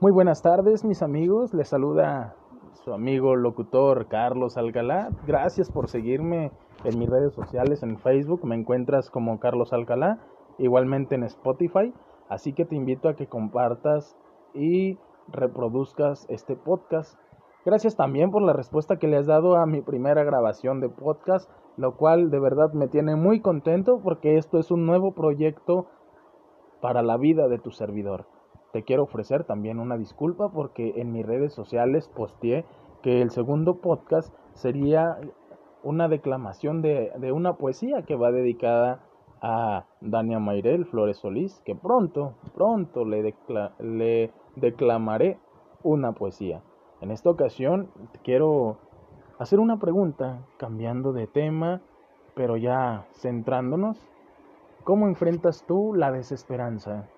Muy buenas tardes, mis amigos. Les saluda su amigo locutor Carlos Alcalá. Gracias por seguirme en mis redes sociales, en Facebook. Me encuentras como Carlos Alcalá, igualmente en Spotify. Así que te invito a que compartas y reproduzcas este podcast. Gracias también por la respuesta que le has dado a mi primera grabación de podcast, lo cual de verdad me tiene muy contento porque esto es un nuevo proyecto para la vida de tu servidor. Te quiero ofrecer también una disculpa porque en mis redes sociales posteé que el segundo podcast sería una declamación de, una poesía que va dedicada a Dania Mayrel Flores Solís, que pronto, pronto le, le declamaré una poesía. En esta ocasión quiero hacer una pregunta, cambiando de tema, pero ya centrándonos. ¿Cómo enfrentas tú la desesperanza?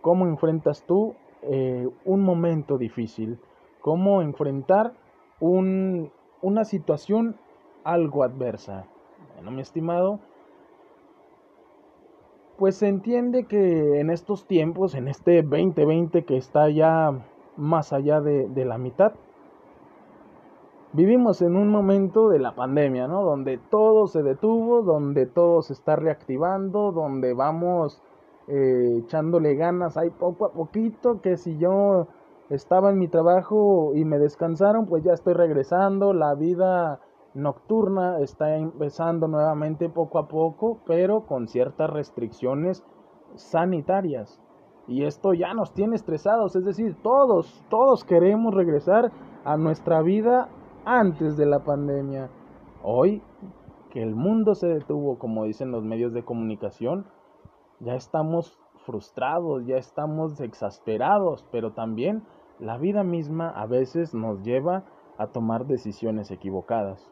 ¿Cómo enfrentas tú eh, un momento difícil? ¿Cómo enfrentar un, una situación algo adversa? Bueno, mi estimado, pues se entiende que en estos tiempos, en este 2020 que está ya más allá de, de la mitad, vivimos en un momento de la pandemia, ¿no? Donde todo se detuvo, donde todo se está reactivando, donde vamos eh, echándole ganas ahí poco a poquito, que si yo estaba en mi trabajo y me descansaron, pues ya estoy regresando, la vida nocturna está empezando nuevamente poco a poco, pero con ciertas restricciones sanitarias. Y esto ya nos tiene estresados, es decir, todos, todos queremos regresar a nuestra vida antes de la pandemia. Hoy que el mundo se detuvo, como dicen los medios de comunicación, ya estamos frustrados, ya estamos exasperados, pero también la vida misma a veces nos lleva a tomar decisiones equivocadas.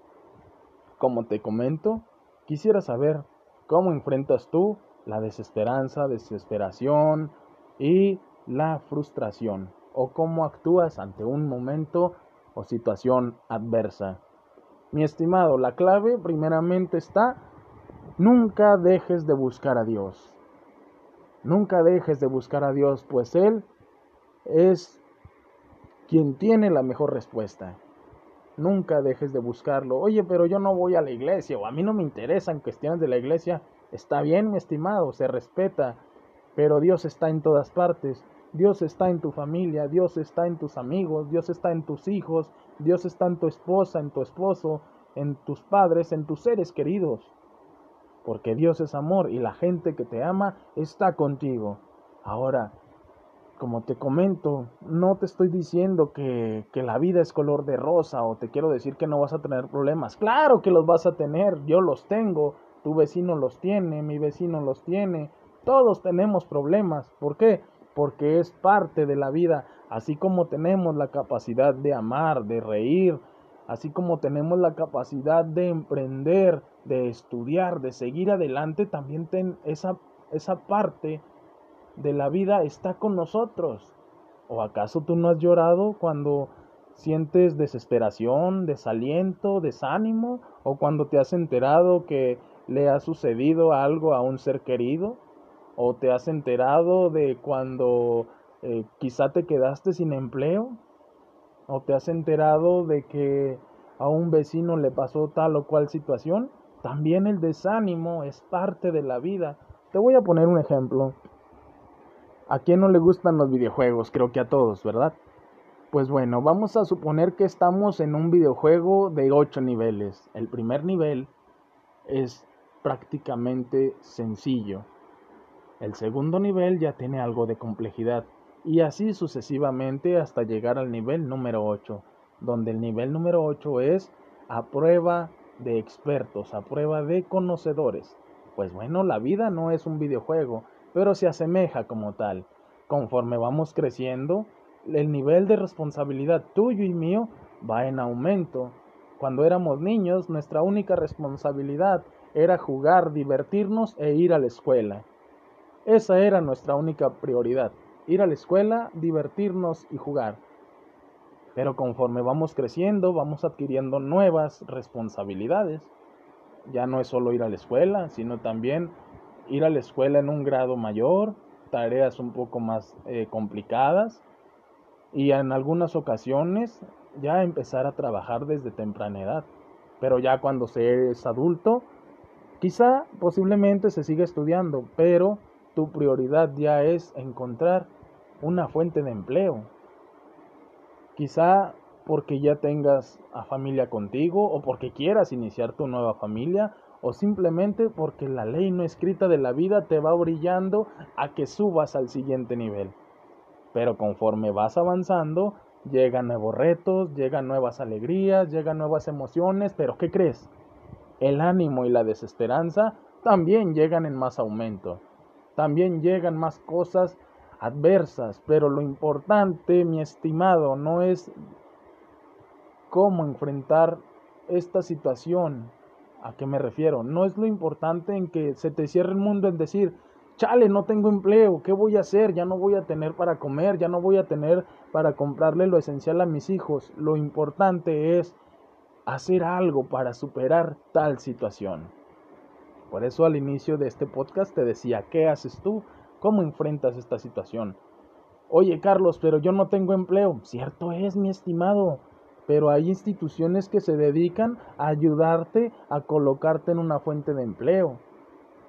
Como te comento, quisiera saber cómo enfrentas tú la desesperanza, desesperación y la frustración, o cómo actúas ante un momento o situación adversa. Mi estimado, la clave primeramente está, nunca dejes de buscar a Dios. Nunca dejes de buscar a Dios, pues Él es quien tiene la mejor respuesta. Nunca dejes de buscarlo. Oye, pero yo no voy a la iglesia o a mí no me interesan cuestiones de la iglesia. Está bien, mi estimado, se respeta, pero Dios está en todas partes. Dios está en tu familia, Dios está en tus amigos, Dios está en tus hijos, Dios está en tu esposa, en tu esposo, en tus padres, en tus seres queridos. Porque Dios es amor y la gente que te ama está contigo. Ahora, como te comento, no te estoy diciendo que, la vida es color de rosa o te quiero decir que no vas a tener problemas. Claro que los vas a tener, yo los tengo, tu vecino los tiene, mi vecino los tiene, todos tenemos problemas. ¿Por qué? Porque es parte de la vida, así como tenemos la capacidad de amar, de reír, así como tenemos la capacidad de emprender, de estudiar, de seguir adelante, también ten esa, esa parte de la vida está con nosotros. ¿O acaso tú no has llorado cuando sientes desesperación, desaliento, desánimo? ¿O cuando te has enterado que le ha sucedido algo a un ser querido? ¿O te has enterado de cuando eh, quizá te quedaste sin empleo? ¿O te has enterado de que a un vecino le pasó tal o cual situación? También el desánimo es parte de la vida. Te voy a poner un ejemplo. ¿A quién no le gustan los videojuegos? Creo que a todos, ¿verdad? Pues bueno, vamos a suponer que estamos en un videojuego de 8 niveles. El primer nivel es prácticamente sencillo. El segundo nivel ya tiene algo de complejidad. Y así sucesivamente hasta llegar al nivel número 8, donde el nivel número 8 es a prueba de expertos, a prueba de conocedores. Pues bueno, la vida no es un videojuego, pero se asemeja como tal. Conforme vamos creciendo, el nivel de responsabilidad tuyo y mío va en aumento. Cuando éramos niños, nuestra única responsabilidad era jugar, divertirnos e ir a la escuela. Esa era nuestra única prioridad, ir a la escuela, divertirnos y jugar. Pero conforme vamos creciendo, vamos adquiriendo nuevas responsabilidades. Ya no es solo ir a la escuela, sino también ir a la escuela en un grado mayor, tareas un poco más eh, complicadas. y en algunas ocasiones ya empezar a trabajar desde temprana edad. Pero ya cuando se es adulto, quizá posiblemente se siga estudiando, pero tu prioridad ya es encontrar una fuente de empleo. Quizá porque ya tengas a familia contigo o porque quieras iniciar tu nueva familia o simplemente porque la ley no escrita de la vida te va brillando a que subas al siguiente nivel. Pero conforme vas avanzando, llegan nuevos retos, llegan nuevas alegrías, llegan nuevas emociones, pero ¿qué crees? El ánimo y la desesperanza también llegan en más aumento. También llegan más cosas adversas, pero lo importante, mi estimado, no es cómo enfrentar esta situación. ¿A qué me refiero? No es lo importante en que se te cierre el mundo en decir, chale, no tengo empleo, ¿qué voy a hacer? Ya no voy a tener para comer, ya no voy a tener para comprarle lo esencial a mis hijos. Lo importante es hacer algo para superar tal situación. Por eso al inicio de este podcast te decía, ¿qué haces tú? ¿Cómo enfrentas esta situación? Oye Carlos, pero yo no tengo empleo. Cierto es, mi estimado, pero hay instituciones que se dedican a ayudarte a colocarte en una fuente de empleo.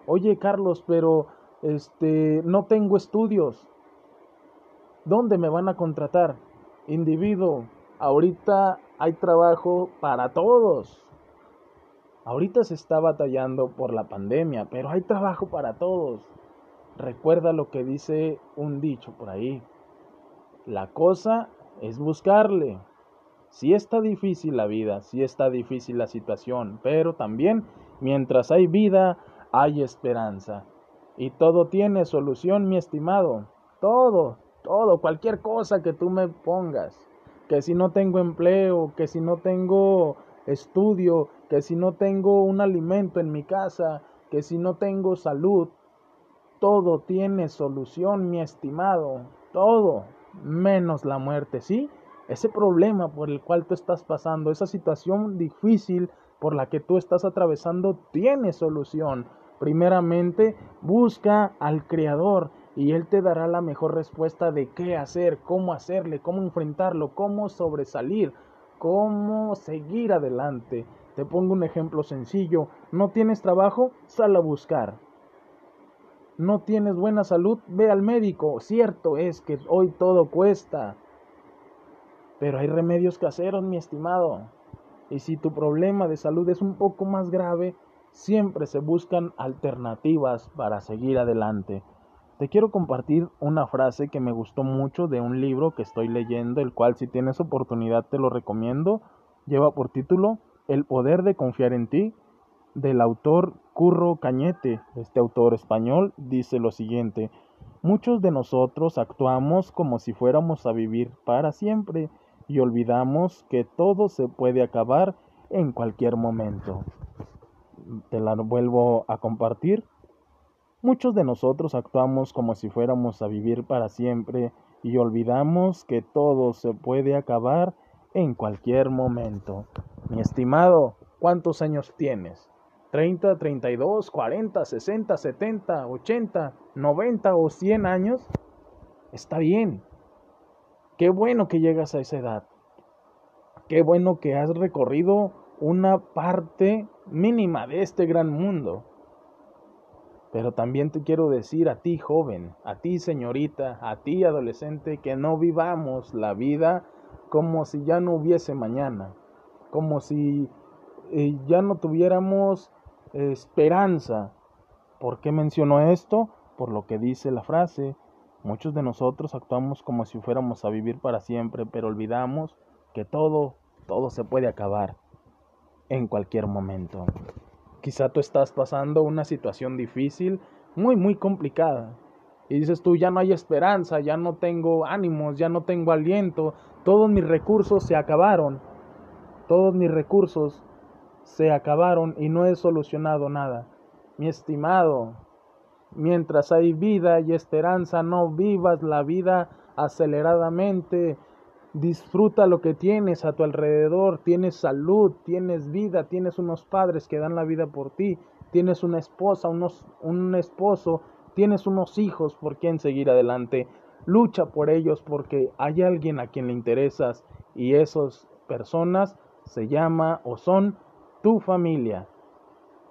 Oye Carlos, pero este, no tengo estudios. ¿Dónde me van a contratar? Individuo, ahorita hay trabajo para todos. Ahorita se está batallando por la pandemia, pero hay trabajo para todos. Recuerda lo que dice un dicho por ahí. La cosa es buscarle. Si está difícil la vida, si está difícil la situación, pero también mientras hay vida, hay esperanza. Y todo tiene solución, mi estimado. Todo, todo, cualquier cosa que tú me pongas. Que si no tengo empleo, que si no tengo estudio, que si no tengo un alimento en mi casa, que si no tengo salud. Todo tiene solución, mi estimado. Todo, menos la muerte, ¿sí? Ese problema por el cual tú estás pasando, esa situación difícil por la que tú estás atravesando, tiene solución. Primeramente, busca al Creador y Él te dará la mejor respuesta de qué hacer, cómo hacerle, cómo enfrentarlo, cómo sobresalir, cómo seguir adelante. Te pongo un ejemplo sencillo. ¿No tienes trabajo? Sal a buscar. ¿No tienes buena salud? Ve al médico. Cierto es que hoy todo cuesta. Pero hay remedios caseros, mi estimado. Y si tu problema de salud es un poco más grave, siempre se buscan alternativas para seguir adelante. Te quiero compartir una frase que me gustó mucho de un libro que estoy leyendo, el cual si tienes oportunidad te lo recomiendo. Lleva por título El poder de confiar en ti, del autor Curro Cañete. Este autor español dice lo siguiente, muchos de nosotros actuamos como si fuéramos a vivir para siempre y olvidamos que todo se puede acabar en cualquier momento te la vuelvo a compartir. Muchos de nosotros actuamos como si fuéramos a vivir para siempre y olvidamos que todo se puede acabar en cualquier momento. Mi estimado, ¿cuántos años tienes? ¿30, 32, 40, 60, 70, 80, 90 o 100 años? Está bien. Qué bueno que llegas a esa edad. Qué bueno que has recorrido una parte mínima de este gran mundo. Pero también te quiero decir a ti joven, a ti señorita, a ti adolescente, que no vivamos la vida como si ya no hubiese mañana, como si eh, ya no tuviéramos esperanza. ¿Por qué menciono esto? Por lo que dice la frase. Muchos de nosotros actuamos como si fuéramos a vivir para siempre, pero olvidamos que todo, todo se puede acabar en cualquier momento. Quizá tú estás pasando una situación difícil, muy, muy complicada. Y dices tú, ya no hay esperanza, ya no tengo ánimos, ya no tengo aliento, todos mis recursos se acabaron. Todos mis recursos se acabaron y no he solucionado nada. Mi estimado, mientras hay vida y esperanza, no vivas la vida aceleradamente, Disfruta lo que tienes a tu alrededor, tienes salud, tienes vida, tienes unos padres que dan la vida por ti, tienes una esposa, unos, un esposo, tienes unos hijos por quien seguir adelante. lucha por ellos porque hay alguien a quien le interesas y esas personas se llama o son tu familia.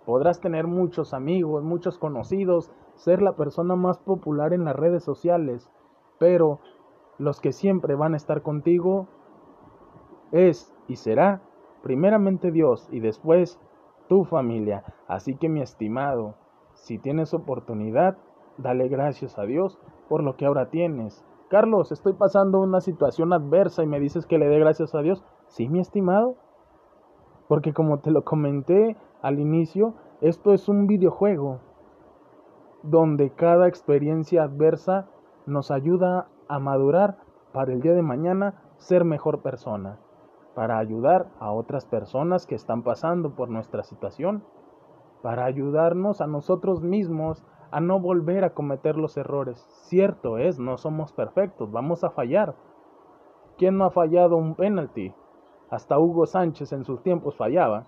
Podrás tener muchos amigos, muchos conocidos, ser la persona más popular en las redes sociales, pero los que siempre van a estar contigo es y será primeramente Dios y después tu familia. Así que mi estimado, si tienes oportunidad, dale gracias a Dios por lo que ahora tienes. Carlos, estoy pasando una situación adversa y me dices que le dé gracias a Dios. Sí, mi estimado. Porque como te lo comenté al inicio, esto es un videojuego donde cada experiencia adversa nos ayuda a madurar para el día de mañana ser mejor persona, para ayudar a otras personas que están pasando por nuestra situación, para ayudarnos a nosotros mismos a no volver a cometer los errores. Cierto es, no somos perfectos, vamos a fallar. ¿Quién no ha fallado un penalti? Hasta Hugo Sánchez en sus tiempos fallaba.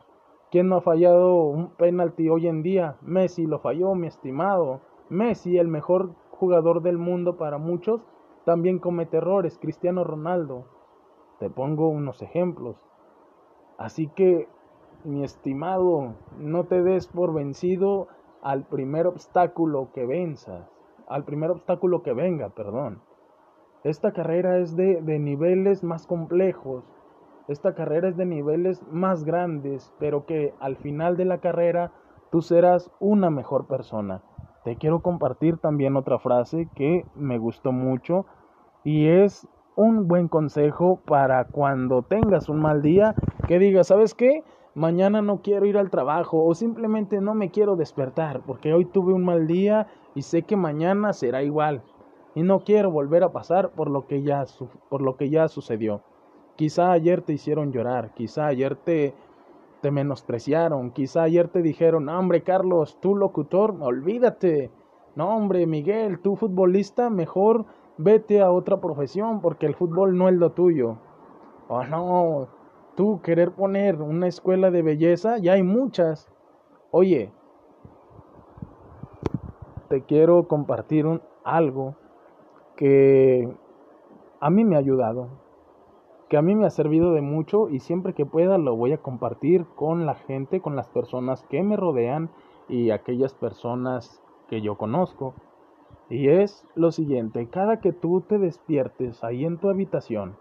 ¿Quién no ha fallado un penalti hoy en día? Messi lo falló, mi estimado. Messi, el mejor jugador del mundo para muchos, también comete errores. Cristiano Ronaldo. Te pongo unos ejemplos. Así que, mi estimado, no te des por vencido al primer obstáculo que venzas, al primer obstáculo que venga, perdón. Esta carrera es de, de niveles más complejos, esta carrera es de niveles más grandes, pero que al final de la carrera tú serás una mejor persona. Te quiero compartir también otra frase que me gustó mucho y es un buen consejo para cuando tengas un mal día, que digas, ¿sabes qué? mañana no quiero ir al trabajo o simplemente no me quiero despertar porque hoy tuve un mal día y sé que mañana será igual y no quiero volver a pasar por lo que ya por lo que ya sucedió. Quizá ayer te hicieron llorar, quizá ayer te te menospreciaron, quizá ayer te dijeron, no, "Hombre, Carlos, tú locutor, olvídate. No, hombre, Miguel, tú futbolista, mejor vete a otra profesión porque el fútbol no es lo tuyo." Oh, no, tú querer poner una escuela de belleza, ya hay muchas. Oye, te quiero compartir un, algo que a mí me ha ayudado, que a mí me ha servido de mucho y siempre que pueda lo voy a compartir con la gente, con las personas que me rodean y aquellas personas que yo conozco. Y es lo siguiente, cada que tú te despiertes ahí en tu habitación,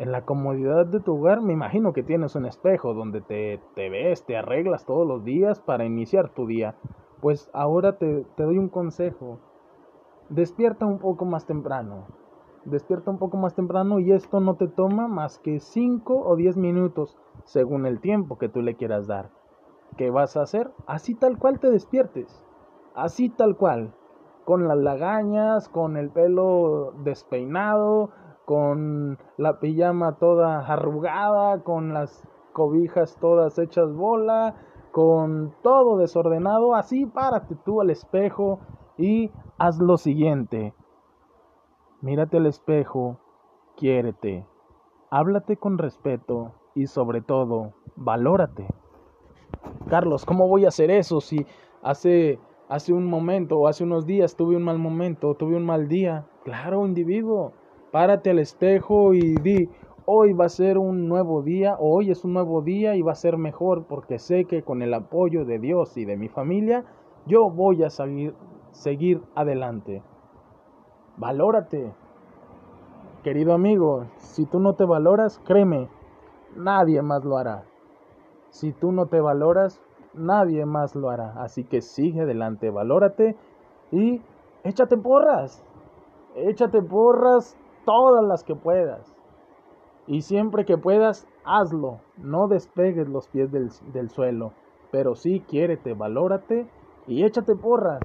en la comodidad de tu hogar, me imagino que tienes un espejo donde te, te ves, te arreglas todos los días para iniciar tu día. Pues ahora te, te doy un consejo. Despierta un poco más temprano. Despierta un poco más temprano y esto no te toma más que 5 o 10 minutos según el tiempo que tú le quieras dar. ¿Qué vas a hacer? Así tal cual te despiertes. Así tal cual. Con las lagañas, con el pelo despeinado, con la pijama toda arrugada, con las cobijas todas hechas bola, con todo desordenado, así párate tú al espejo y haz lo siguiente. Mírate al espejo, quiérete, háblate con respeto y sobre todo, valórate. Carlos, ¿cómo voy a hacer eso si hace hace un momento o hace unos días tuve un mal momento, tuve un mal día? Claro, individuo, Párate al espejo y di, hoy va a ser un nuevo día, hoy es un nuevo día y va a ser mejor porque sé que con el apoyo de Dios y de mi familia, yo voy a seguir, seguir adelante. Valórate. Querido amigo, si tú no te valoras, créeme, nadie más lo hará. Si tú no te valoras, nadie más lo hará. Así que sigue adelante, valórate y échate porras. Échate porras todas las que puedas. Y siempre que puedas, hazlo. No despegues los pies del, del suelo. Pero sí, quiérete, valórate y échate porras.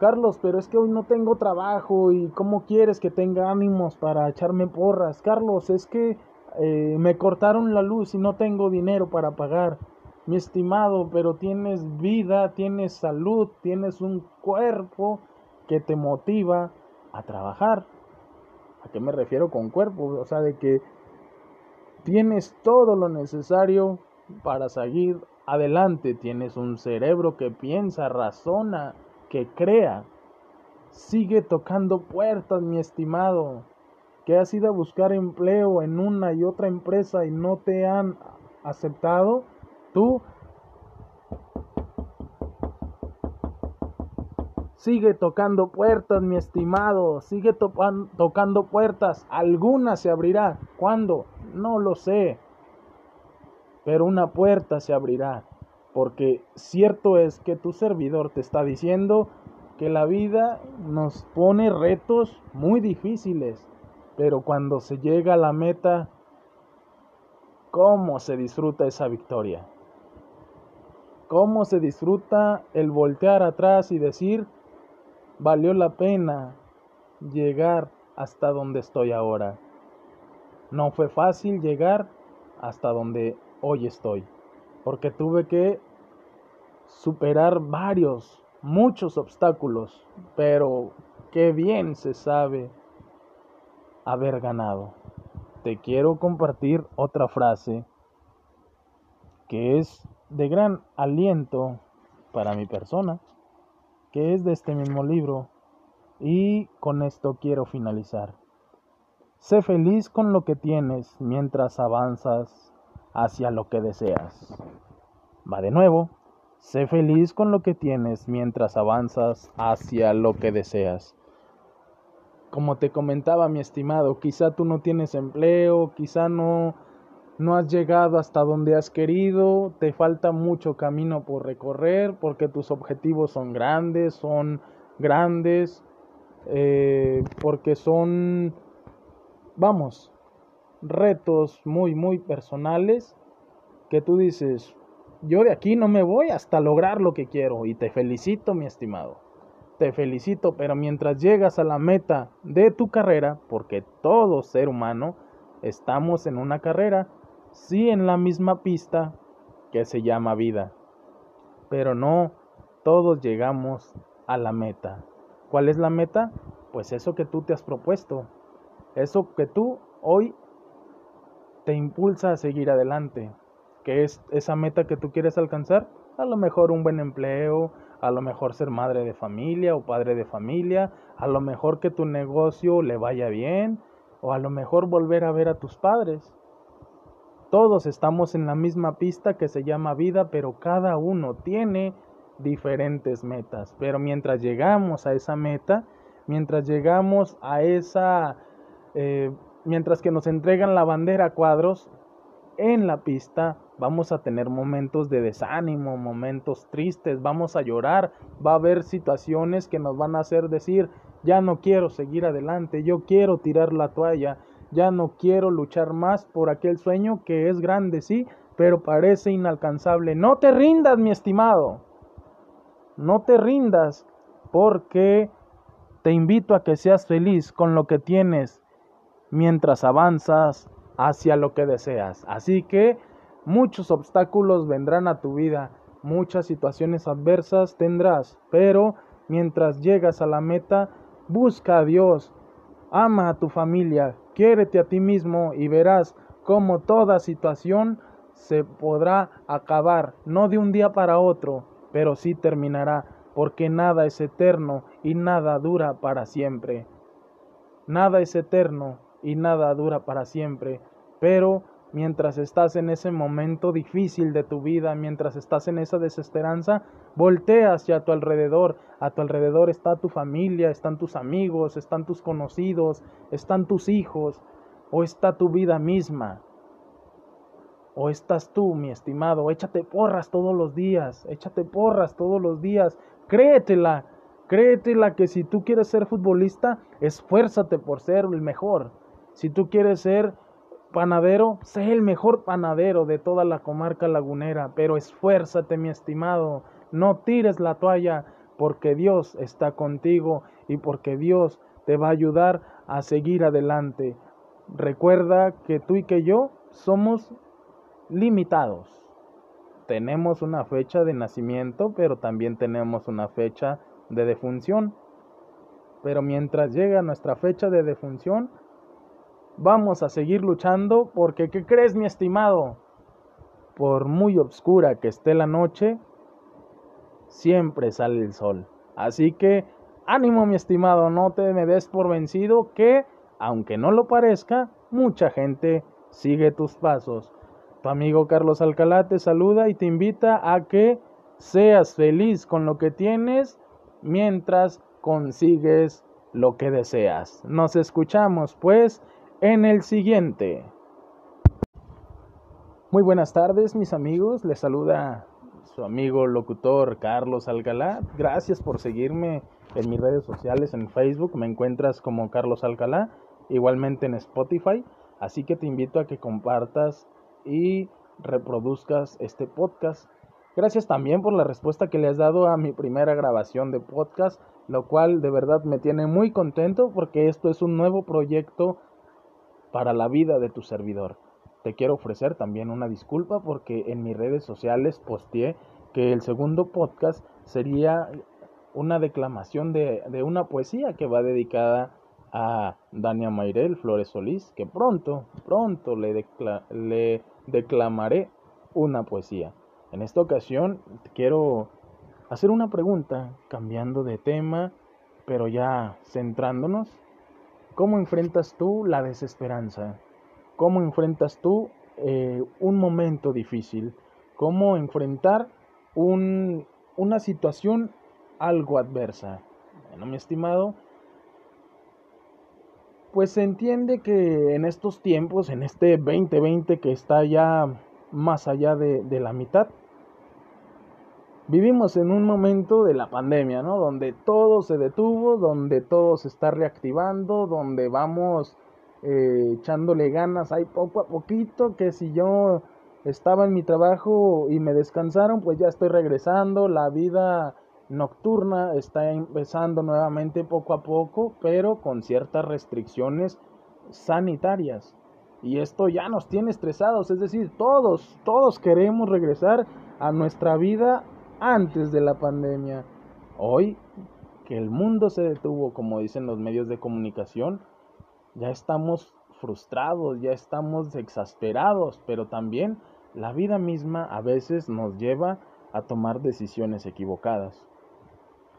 Carlos, pero es que hoy no tengo trabajo y ¿cómo quieres que tenga ánimos para echarme porras? Carlos, es que eh, me cortaron la luz y no tengo dinero para pagar. Mi estimado, pero tienes vida, tienes salud, tienes un cuerpo que te motiva a trabajar. ¿A qué me refiero con cuerpo? O sea, de que tienes todo lo necesario para seguir adelante. Tienes un cerebro que piensa, razona, que crea. Sigue tocando puertas, mi estimado, que has ido a buscar empleo en una y otra empresa y no te han aceptado. Tú Sigue tocando puertas, mi estimado. Sigue tocando puertas. Alguna se abrirá. ¿Cuándo? No lo sé. Pero una puerta se abrirá. Porque cierto es que tu servidor te está diciendo que la vida nos pone retos muy difíciles. Pero cuando se llega a la meta, ¿cómo se disfruta esa victoria? ¿Cómo se disfruta el voltear atrás y decir, valió la pena llegar hasta donde estoy ahora. No fue fácil llegar hasta donde hoy estoy, porque tuve que superar varios, muchos obstáculos, pero qué bien se sabe haber ganado. Te quiero compartir otra frase que es de gran aliento para mi persona que es de este mismo libro, y con esto quiero finalizar. Sé feliz con lo que tienes mientras avanzas hacia lo que deseas. Va de nuevo. Sé feliz con lo que tienes mientras avanzas hacia lo que deseas. Como te comentaba mi estimado, quizá tú no tienes empleo, quizá no no has llegado hasta donde has querido, te falta mucho camino por recorrer porque tus objetivos son grandes, son grandes, eh, porque son, vamos, retos muy, muy personales que tú dices, yo de aquí no me voy hasta lograr lo que quiero y te felicito, mi estimado. Te felicito, pero mientras llegas a la meta de tu carrera, porque todo ser humano estamos en una carrera, sí en la misma pista que se llama vida. Pero no todos llegamos a la meta. ¿Cuál es la meta? Pues eso que tú te has propuesto. Eso que tú hoy te impulsa a seguir adelante. ¿Qué es esa meta que tú quieres alcanzar? A lo mejor un buen empleo, a lo mejor ser madre de familia o padre de familia, a lo mejor que tu negocio le vaya bien, o a lo mejor volver a ver a tus padres. Todos estamos en la misma pista que se llama vida, pero cada uno tiene diferentes metas. Pero mientras llegamos a esa meta, mientras llegamos a esa, eh, mientras que nos entregan la bandera a cuadros, en la pista vamos a tener momentos de desánimo, momentos tristes, vamos a llorar, va a haber situaciones que nos van a hacer decir, ya no quiero seguir adelante, yo quiero tirar la toalla, ya no quiero luchar más por aquel sueño que es grande, sí, pero parece inalcanzable. No te rindas, mi estimado. No te rindas porque te invito a que seas feliz con lo que tienes mientras avanzas hacia lo que deseas. Así que muchos obstáculos vendrán a tu vida, muchas situaciones adversas tendrás, pero mientras llegas a la meta, busca a Dios, ama a tu familia, Quiérete a ti mismo y verás cómo toda situación se podrá acabar, no de un día para otro, pero sí terminará, porque nada es eterno y nada dura para siempre. Nada es eterno y nada dura para siempre, pero mientras estás en ese momento difícil de tu vida, mientras estás en esa desesperanza, voltea hacia tu alrededor. A tu alrededor está tu familia, están tus amigos, están tus conocidos, están tus hijos, o está tu vida misma. O estás tú, mi estimado, échate porras todos los días, échate porras todos los días, créetela, créetela que si tú quieres ser futbolista, esfuérzate por ser el mejor. Si tú quieres ser panadero, sé el mejor panadero de toda la comarca lagunera, pero esfuérzate, mi estimado, no tires la toalla, porque Dios está contigo y porque Dios te va a ayudar a seguir adelante. Recuerda que tú y que yo somos limitados. Tenemos una fecha de nacimiento, pero también tenemos una fecha de defunción. Pero mientras llega nuestra fecha de defunción, Vamos a seguir luchando porque, ¿qué crees, mi estimado? Por muy oscura que esté la noche, siempre sale el sol. Así que ánimo mi estimado, no te me des por vencido que, aunque no lo parezca, mucha gente sigue tus pasos. Tu amigo Carlos Alcalá te saluda y te invita a que seas feliz con lo que tienes mientras consigues lo que deseas. Nos escuchamos pues en el siguiente. Muy buenas tardes mis amigos, les saluda su amigo locutor Carlos Alcalá. Gracias por seguirme en mis redes sociales, en Facebook me encuentras como Carlos Alcalá, igualmente en Spotify, así que te invito a que compartas y reproduzcas este podcast. Gracias también por la respuesta que le has dado a mi primera grabación de podcast, lo cual de verdad me tiene muy contento porque esto es un nuevo proyecto para la vida de tu servidor. Te quiero ofrecer también una disculpa porque en mis redes sociales posteé que el segundo podcast sería una declamación de, una poesía que va dedicada a Dania Mayrel Flores Solís, que pronto, pronto le, le declamaré una poesía. En esta ocasión quiero hacer una pregunta, cambiando de tema, pero ya centrándonos. ¿Cómo enfrentas tú la desesperanza? cómo enfrentas tú eh, un momento difícil, cómo enfrentar un, una situación algo adversa. Bueno, mi estimado, pues se entiende que en estos tiempos, en este 2020 que está ya más allá de, de la mitad, vivimos en un momento de la pandemia, ¿no? Donde todo se detuvo, donde todo se está reactivando, donde vamos eh, echándole ganas ahí poco a poquito, que si yo estaba en mi trabajo y me descansaron, pues ya estoy regresando, la vida nocturna está empezando nuevamente poco a poco, pero con ciertas restricciones sanitarias. Y esto ya nos tiene estresados, es decir, todos, todos queremos regresar a nuestra vida antes de la pandemia. Hoy que el mundo se detuvo, como dicen los medios de comunicación, ya estamos frustrados, ya estamos exasperados, pero también la vida misma a veces nos lleva a tomar decisiones equivocadas.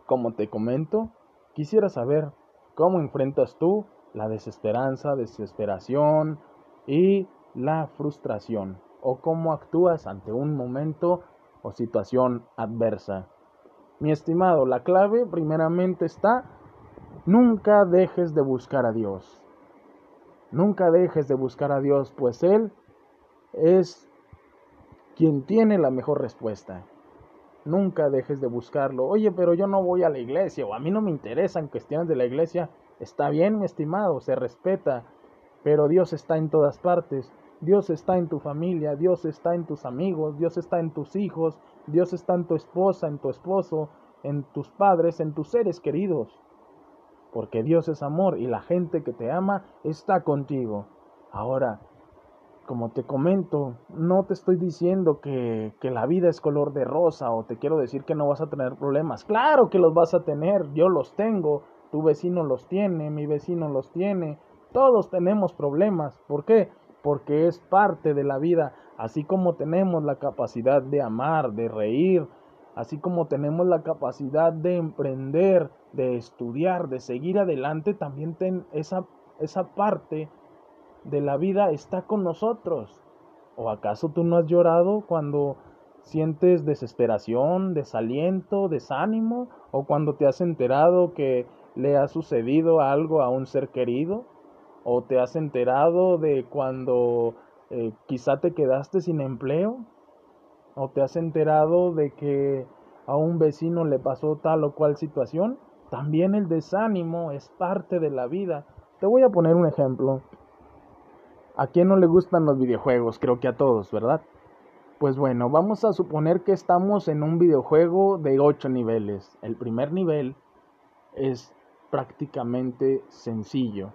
Como te comento, quisiera saber cómo enfrentas tú la desesperanza, desesperación y la frustración, o cómo actúas ante un momento o situación adversa. Mi estimado, la clave primeramente está, nunca dejes de buscar a Dios. Nunca dejes de buscar a Dios, pues Él es quien tiene la mejor respuesta. Nunca dejes de buscarlo. Oye, pero yo no voy a la iglesia o a mí no me interesan cuestiones de la iglesia. Está bien, mi estimado, se respeta, pero Dios está en todas partes. Dios está en tu familia, Dios está en tus amigos, Dios está en tus hijos, Dios está en tu esposa, en tu esposo, en tus padres, en tus seres queridos porque Dios es amor y la gente que te ama está contigo. Ahora, como te comento, no te estoy diciendo que, que, la vida es color de rosa o te quiero decir que no vas a tener problemas. Claro que los vas a tener, yo los tengo, tu vecino los tiene, mi vecino los tiene, todos tenemos problemas. ¿Por qué? Porque es parte de la vida, así como tenemos la capacidad de amar, de reír, así como tenemos la capacidad de emprender, de estudiar, de seguir adelante, también ten esa, esa parte de la vida está con nosotros. ¿O acaso tú no has llorado cuando sientes desesperación, desaliento, desánimo? ¿O cuando te has enterado que le ha sucedido algo a un ser querido? ¿O te has enterado de cuando eh, quizá te quedaste sin empleo? ¿O te has enterado de que a un vecino le pasó tal o cual situación? También el desánimo es parte de la vida. Te voy a poner un ejemplo. ¿A quién no le gustan los videojuegos? Creo que a todos, ¿verdad? Pues bueno, vamos a suponer que estamos en un videojuego de 8 niveles. El primer nivel es prácticamente sencillo.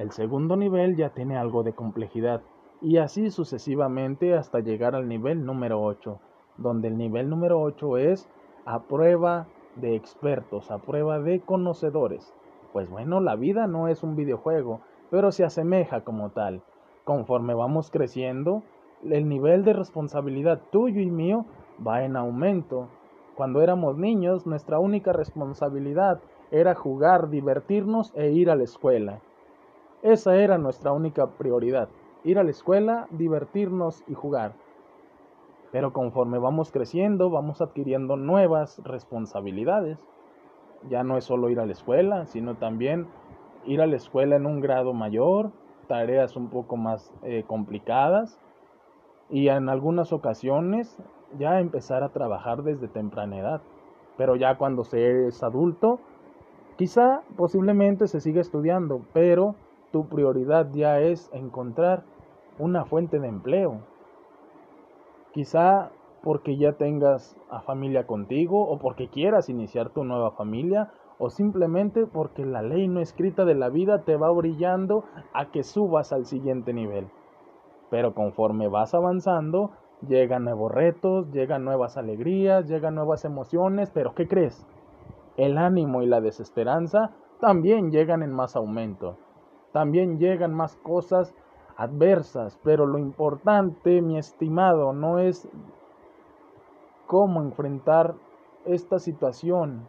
El segundo nivel ya tiene algo de complejidad. Y así sucesivamente hasta llegar al nivel número 8, donde el nivel número 8 es a prueba de expertos, a prueba de conocedores. Pues bueno, la vida no es un videojuego, pero se asemeja como tal. Conforme vamos creciendo, el nivel de responsabilidad tuyo y mío va en aumento. Cuando éramos niños, nuestra única responsabilidad era jugar, divertirnos e ir a la escuela. Esa era nuestra única prioridad, ir a la escuela, divertirnos y jugar. Pero conforme vamos creciendo, vamos adquiriendo nuevas responsabilidades. Ya no es solo ir a la escuela, sino también ir a la escuela en un grado mayor, tareas un poco más eh, complicadas y en algunas ocasiones ya empezar a trabajar desde temprana edad. Pero ya cuando se es adulto, quizá posiblemente se siga estudiando, pero tu prioridad ya es encontrar una fuente de empleo, Quizá porque ya tengas a familia contigo o porque quieras iniciar tu nueva familia o simplemente porque la ley no escrita de la vida te va brillando a que subas al siguiente nivel. Pero conforme vas avanzando, llegan nuevos retos, llegan nuevas alegrías, llegan nuevas emociones, pero ¿qué crees? El ánimo y la desesperanza también llegan en más aumento. También llegan más cosas adversas, pero lo importante, mi estimado, no es cómo enfrentar esta situación.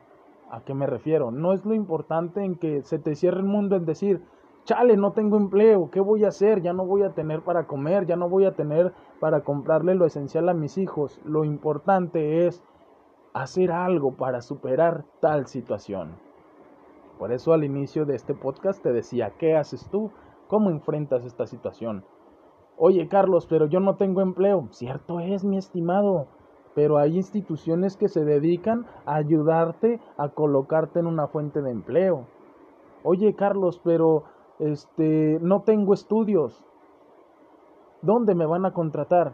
¿A qué me refiero? No es lo importante en que se te cierre el mundo en decir, chale, no tengo empleo, ¿qué voy a hacer? Ya no voy a tener para comer, ya no voy a tener para comprarle lo esencial a mis hijos. Lo importante es hacer algo para superar tal situación. Por eso al inicio de este podcast te decía, ¿qué haces tú ¿Cómo enfrentas esta situación? Oye, Carlos, pero yo no tengo empleo. Cierto es, mi estimado, pero hay instituciones que se dedican a ayudarte a colocarte en una fuente de empleo. Oye, Carlos, pero este no tengo estudios. ¿Dónde me van a contratar?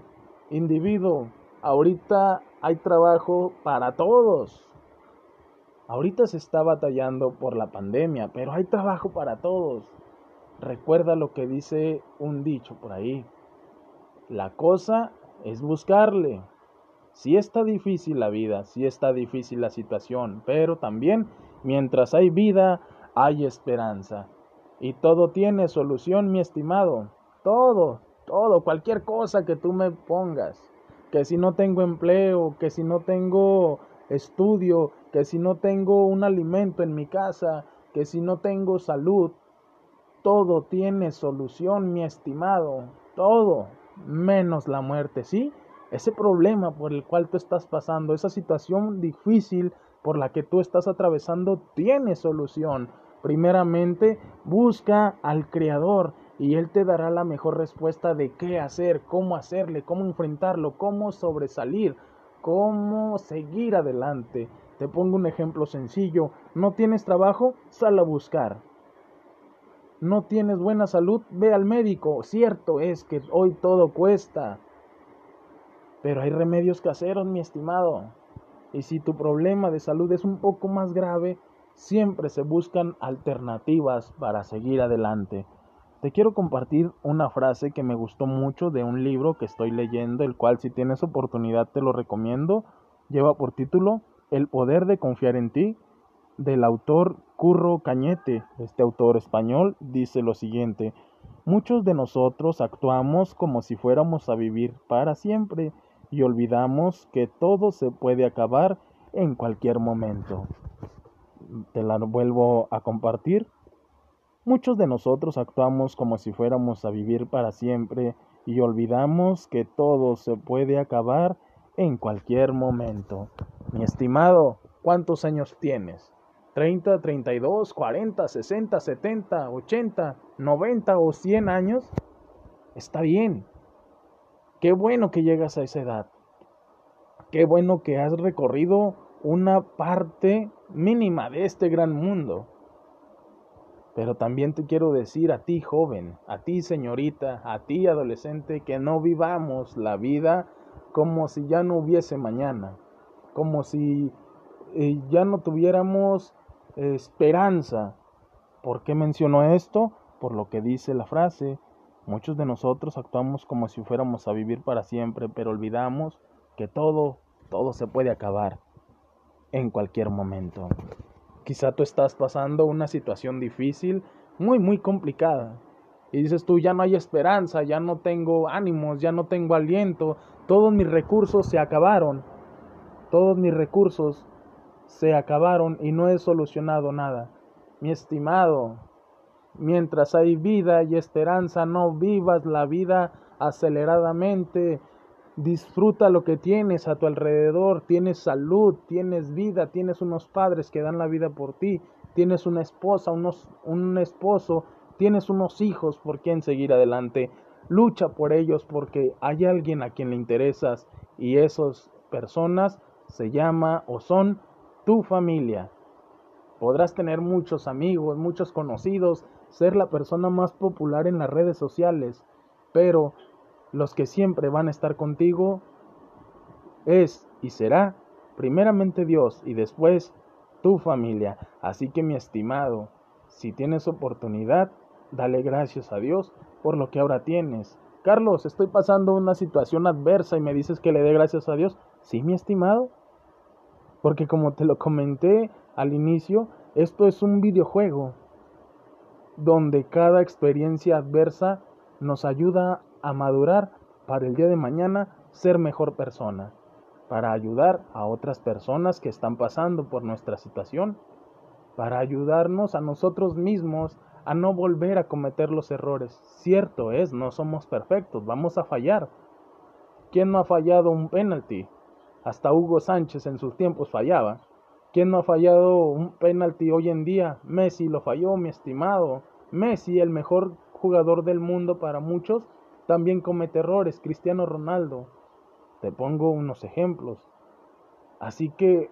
Individuo, ahorita hay trabajo para todos. Ahorita se está batallando por la pandemia, pero hay trabajo para todos. Recuerda lo que dice un dicho por ahí. La cosa es buscarle. Si está difícil la vida, si está difícil la situación, pero también mientras hay vida, hay esperanza. Y todo tiene solución, mi estimado. Todo, todo, cualquier cosa que tú me pongas. Que si no tengo empleo, que si no tengo estudio, que si no tengo un alimento en mi casa, que si no tengo salud, todo tiene solución, mi estimado. Todo, menos la muerte, ¿sí? Ese problema por el cual tú estás pasando, esa situación difícil por la que tú estás atravesando, tiene solución. Primeramente, busca al Creador y Él te dará la mejor respuesta de qué hacer, cómo hacerle, cómo enfrentarlo, cómo sobresalir, cómo seguir adelante. Te pongo un ejemplo sencillo. ¿No tienes trabajo? Sal a buscar no tienes buena salud, ve al médico. Cierto es que hoy todo cuesta, pero hay remedios caseros, mi estimado. Y si tu problema de salud es un poco más grave, siempre se buscan alternativas para seguir adelante. Te quiero compartir una frase que me gustó mucho de un libro que estoy leyendo, el cual si tienes oportunidad te lo recomiendo. Lleva por título El poder de confiar en ti del autor Curro Cañete. Este autor español dice lo siguiente, muchos de nosotros actuamos como si fuéramos a vivir para siempre y olvidamos que todo se puede acabar en cualquier momento. Te la vuelvo a compartir. Muchos de nosotros actuamos como si fuéramos a vivir para siempre y olvidamos que todo se puede acabar en cualquier momento. Mi estimado, ¿cuántos años tienes? 30, 32, 40, 60, 70, 80, 90 o 100 años, está bien. Qué bueno que llegas a esa edad. Qué bueno que has recorrido una parte mínima de este gran mundo. Pero también te quiero decir a ti joven, a ti señorita, a ti adolescente, que no vivamos la vida como si ya no hubiese mañana, como si eh, ya no tuviéramos esperanza. ¿Por qué menciono esto? Por lo que dice la frase. Muchos de nosotros actuamos como si fuéramos a vivir para siempre, pero olvidamos que todo, todo se puede acabar en cualquier momento. Quizá tú estás pasando una situación difícil, muy, muy complicada. Y dices tú, ya no hay esperanza, ya no tengo ánimos, ya no tengo aliento, todos mis recursos se acabaron. Todos mis recursos se acabaron y no he solucionado nada. Mi estimado, mientras hay vida y esperanza, no vivas la vida aceleradamente. Disfruta lo que tienes a tu alrededor. Tienes salud, tienes vida, tienes unos padres que dan la vida por ti, tienes una esposa, unos, un esposo, tienes unos hijos por quien seguir adelante. Lucha por ellos porque hay alguien a quien le interesas y esas personas se llama o son tu familia. Podrás tener muchos amigos, muchos conocidos, ser la persona más popular en las redes sociales, pero los que siempre van a estar contigo es y será primeramente Dios y después tu familia. Así que mi estimado, si tienes oportunidad, dale gracias a Dios por lo que ahora tienes. Carlos, estoy pasando una situación adversa y me dices que le dé gracias a Dios. Sí, mi estimado. Porque como te lo comenté al inicio, esto es un videojuego donde cada experiencia adversa nos ayuda a madurar para el día de mañana ser mejor persona, para ayudar a otras personas que están pasando por nuestra situación, para ayudarnos a nosotros mismos a no volver a cometer los errores. Cierto es, no somos perfectos, vamos a fallar. ¿Quién no ha fallado un penalti? Hasta Hugo Sánchez en sus tiempos fallaba. ¿Quién no ha fallado un penalti hoy en día? Messi lo falló, mi estimado. Messi, el mejor jugador del mundo para muchos, también comete errores. Cristiano Ronaldo. Te pongo unos ejemplos. Así que,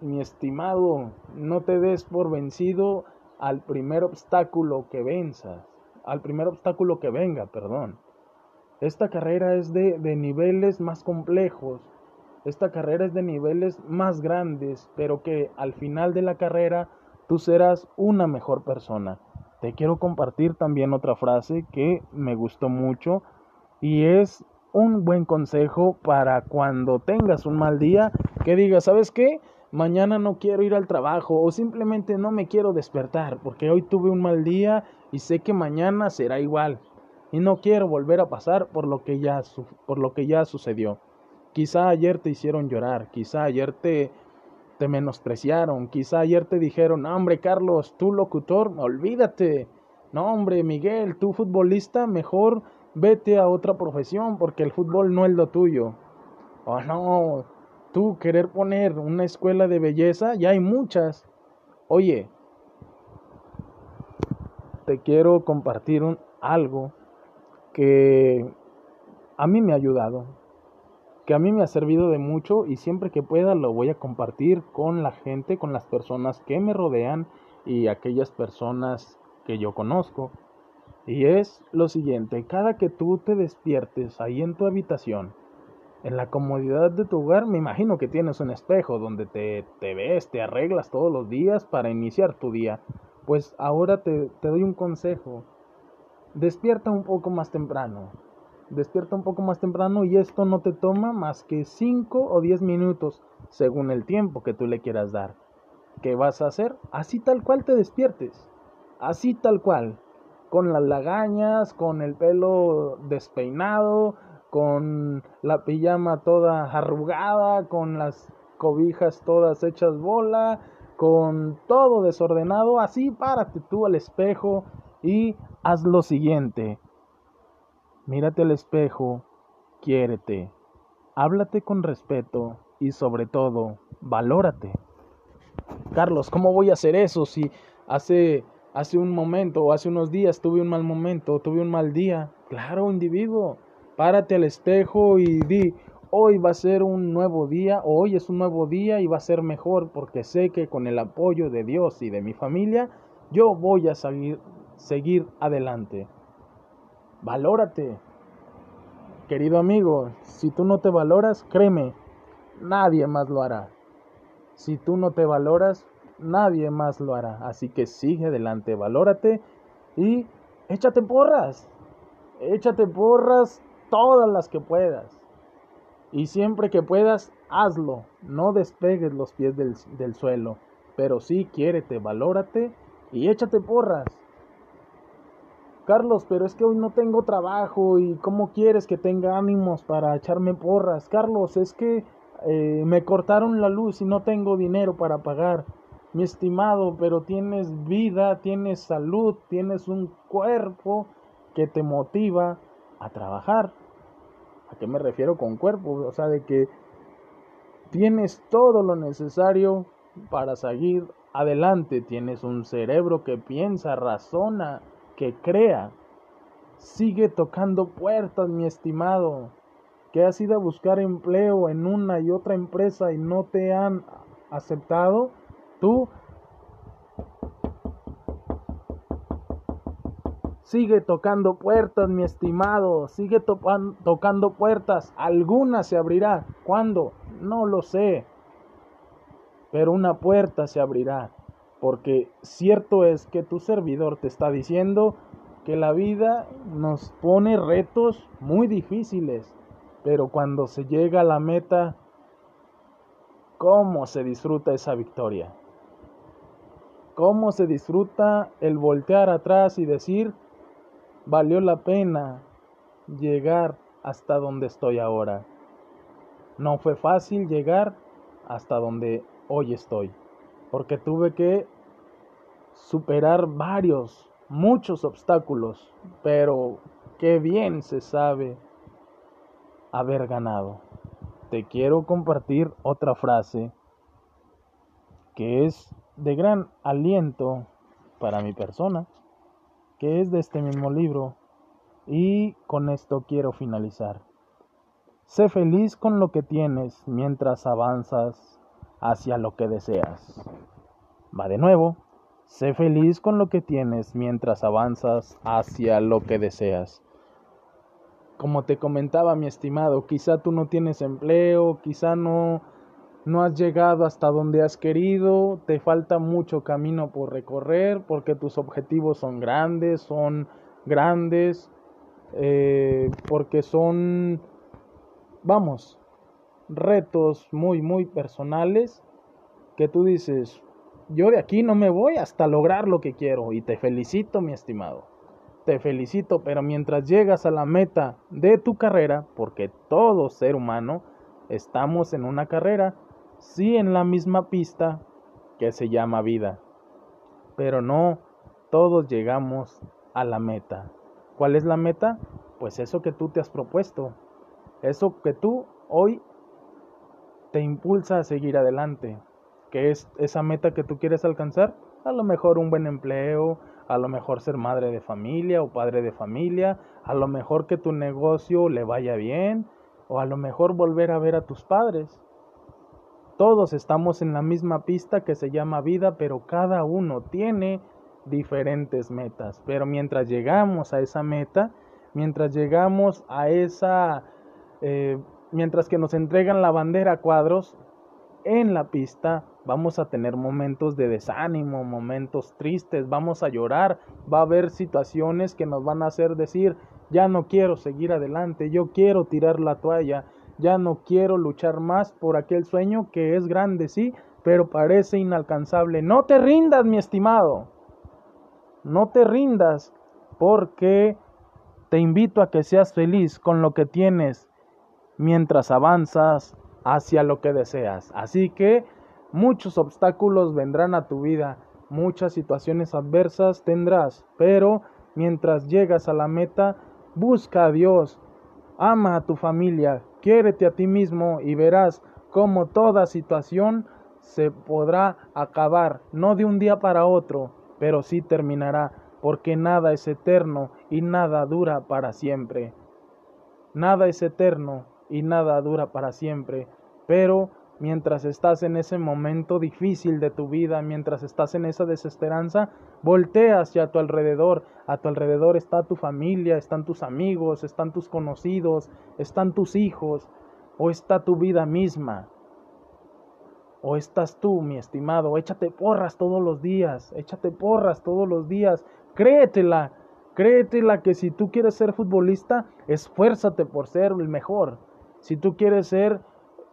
mi estimado, no te des por vencido al primer obstáculo que venzas, al primer obstáculo que venga, perdón. Esta carrera es de, de niveles más complejos, esta carrera es de niveles más grandes, pero que al final de la carrera tú serás una mejor persona. Te quiero compartir también otra frase que me gustó mucho y es un buen consejo para cuando tengas un mal día, que digas, ¿sabes qué? Mañana no quiero ir al trabajo o simplemente no me quiero despertar porque hoy tuve un mal día y sé que mañana será igual y no quiero volver a pasar por lo que ya, por lo que ya sucedió. Quizá ayer te hicieron llorar, quizá ayer te, te menospreciaron, quizá ayer te dijeron, hombre Carlos, tú locutor, olvídate. No, hombre Miguel, tú futbolista, mejor vete a otra profesión porque el fútbol no es lo tuyo. Oh, no, tú querer poner una escuela de belleza, ya hay muchas. Oye, te quiero compartir un, algo que a mí me ha ayudado que a mí me ha servido de mucho y siempre que pueda lo voy a compartir con la gente, con las personas que me rodean y aquellas personas que yo conozco. Y es lo siguiente, cada que tú te despiertes ahí en tu habitación, en la comodidad de tu hogar, me imagino que tienes un espejo donde te, te ves, te arreglas todos los días para iniciar tu día. Pues ahora te, te doy un consejo. Despierta un poco más temprano despierta un poco más temprano y esto no te toma más que 5 o 10 minutos según el tiempo que tú le quieras dar. ¿Qué vas a hacer? Así tal cual te despiertes. Así tal cual. Con las lagañas, con el pelo despeinado, con la pijama toda arrugada, con las cobijas todas hechas bola, con todo desordenado. Así párate tú al espejo y haz lo siguiente. Mírate al espejo, quiérete, háblate con respeto y sobre todo, valórate. Carlos, ¿cómo voy a hacer eso si hace, hace un momento o hace unos días tuve un mal momento, tuve un mal día? Claro, individuo, párate al espejo y di, hoy va a ser un nuevo día, hoy es un nuevo día y va a ser mejor porque sé que con el apoyo de Dios y de mi familia, yo voy a seguir, seguir adelante. Valórate. Querido amigo, si tú no te valoras, créeme, nadie más lo hará. Si tú no te valoras, nadie más lo hará. Así que sigue adelante, valórate y échate porras. Échate porras todas las que puedas. Y siempre que puedas, hazlo. No despegues los pies del, del suelo. Pero sí, quiérete, valórate y échate porras. Carlos, pero es que hoy no tengo trabajo y cómo quieres que tenga ánimos para echarme porras. Carlos, es que eh, me cortaron la luz y no tengo dinero para pagar. Mi estimado, pero tienes vida, tienes salud, tienes un cuerpo que te motiva a trabajar. ¿A qué me refiero con cuerpo? O sea, de que tienes todo lo necesario para seguir adelante. Tienes un cerebro que piensa, razona, que crea. Sigue tocando puertas, mi estimado. Que has ido a buscar empleo en una y otra empresa y no te han aceptado. Tú Sigue tocando puertas, mi estimado. Sigue tocando puertas. Alguna se abrirá. ¿Cuándo? No lo sé. Pero una puerta se abrirá. Porque cierto es que tu servidor te está diciendo que la vida nos pone retos muy difíciles. Pero cuando se llega a la meta, ¿cómo se disfruta esa victoria? ¿Cómo se disfruta el voltear atrás y decir, valió la pena llegar hasta donde estoy ahora. No fue fácil llegar hasta donde hoy estoy, porque tuve que superar varios, muchos obstáculos, pero qué bien se sabe haber ganado. Te quiero compartir otra frase que es de gran aliento para mi persona que es de este mismo libro. Y con esto quiero finalizar. Sé feliz con lo que tienes mientras avanzas hacia lo que deseas. Va de nuevo. Sé feliz con lo que tienes mientras avanzas hacia lo que deseas. Como te comentaba mi estimado, quizá tú no tienes empleo, quizá no no has llegado hasta donde has querido, te falta mucho camino por recorrer porque tus objetivos son grandes, son grandes, eh, porque son, vamos, retos muy, muy personales que tú dices, yo de aquí no me voy hasta lograr lo que quiero y te felicito, mi estimado. Te felicito, pero mientras llegas a la meta de tu carrera, porque todo ser humano estamos en una carrera, sí en la misma pista que se llama vida, pero no todos llegamos a la meta. ¿Cuál es la meta? Pues eso que tú te has propuesto, eso que tú hoy te impulsa a seguir adelante, que es esa meta que tú quieres alcanzar, a lo mejor un buen empleo, a lo mejor ser madre de familia o padre de familia, a lo mejor que tu negocio le vaya bien, o a lo mejor volver a ver a tus padres. Todos estamos en la misma pista que se llama vida, pero cada uno tiene diferentes metas. Pero mientras llegamos a esa meta, mientras llegamos a esa, eh, mientras que nos entregan la bandera a cuadros en la pista, vamos a tener momentos de desánimo, momentos tristes, vamos a llorar, va a haber situaciones que nos van a hacer decir, ya no quiero seguir adelante, yo quiero tirar la toalla, ya no quiero luchar más por aquel sueño que es grande, sí, pero parece inalcanzable. No te rindas, mi estimado. No te rindas porque te invito a que seas feliz con lo que tienes mientras avanzas hacia lo que deseas. Así que muchos obstáculos vendrán a tu vida, muchas situaciones adversas tendrás, pero mientras llegas a la meta, busca a Dios, ama a tu familia, Quiérete a ti mismo y verás cómo toda situación se podrá acabar, no de un día para otro, pero sí terminará, porque nada es eterno y nada dura para siempre. Nada es eterno y nada dura para siempre, pero mientras estás en ese momento difícil de tu vida, mientras estás en esa desesperanza, voltea hacia tu alrededor. A tu alrededor está tu familia, están tus amigos, están tus conocidos, están tus hijos, o está tu vida misma. O estás tú, mi estimado, échate porras todos los días, échate porras todos los días, créetela, créetela que si tú quieres ser futbolista, esfuérzate por ser el mejor. Si tú quieres ser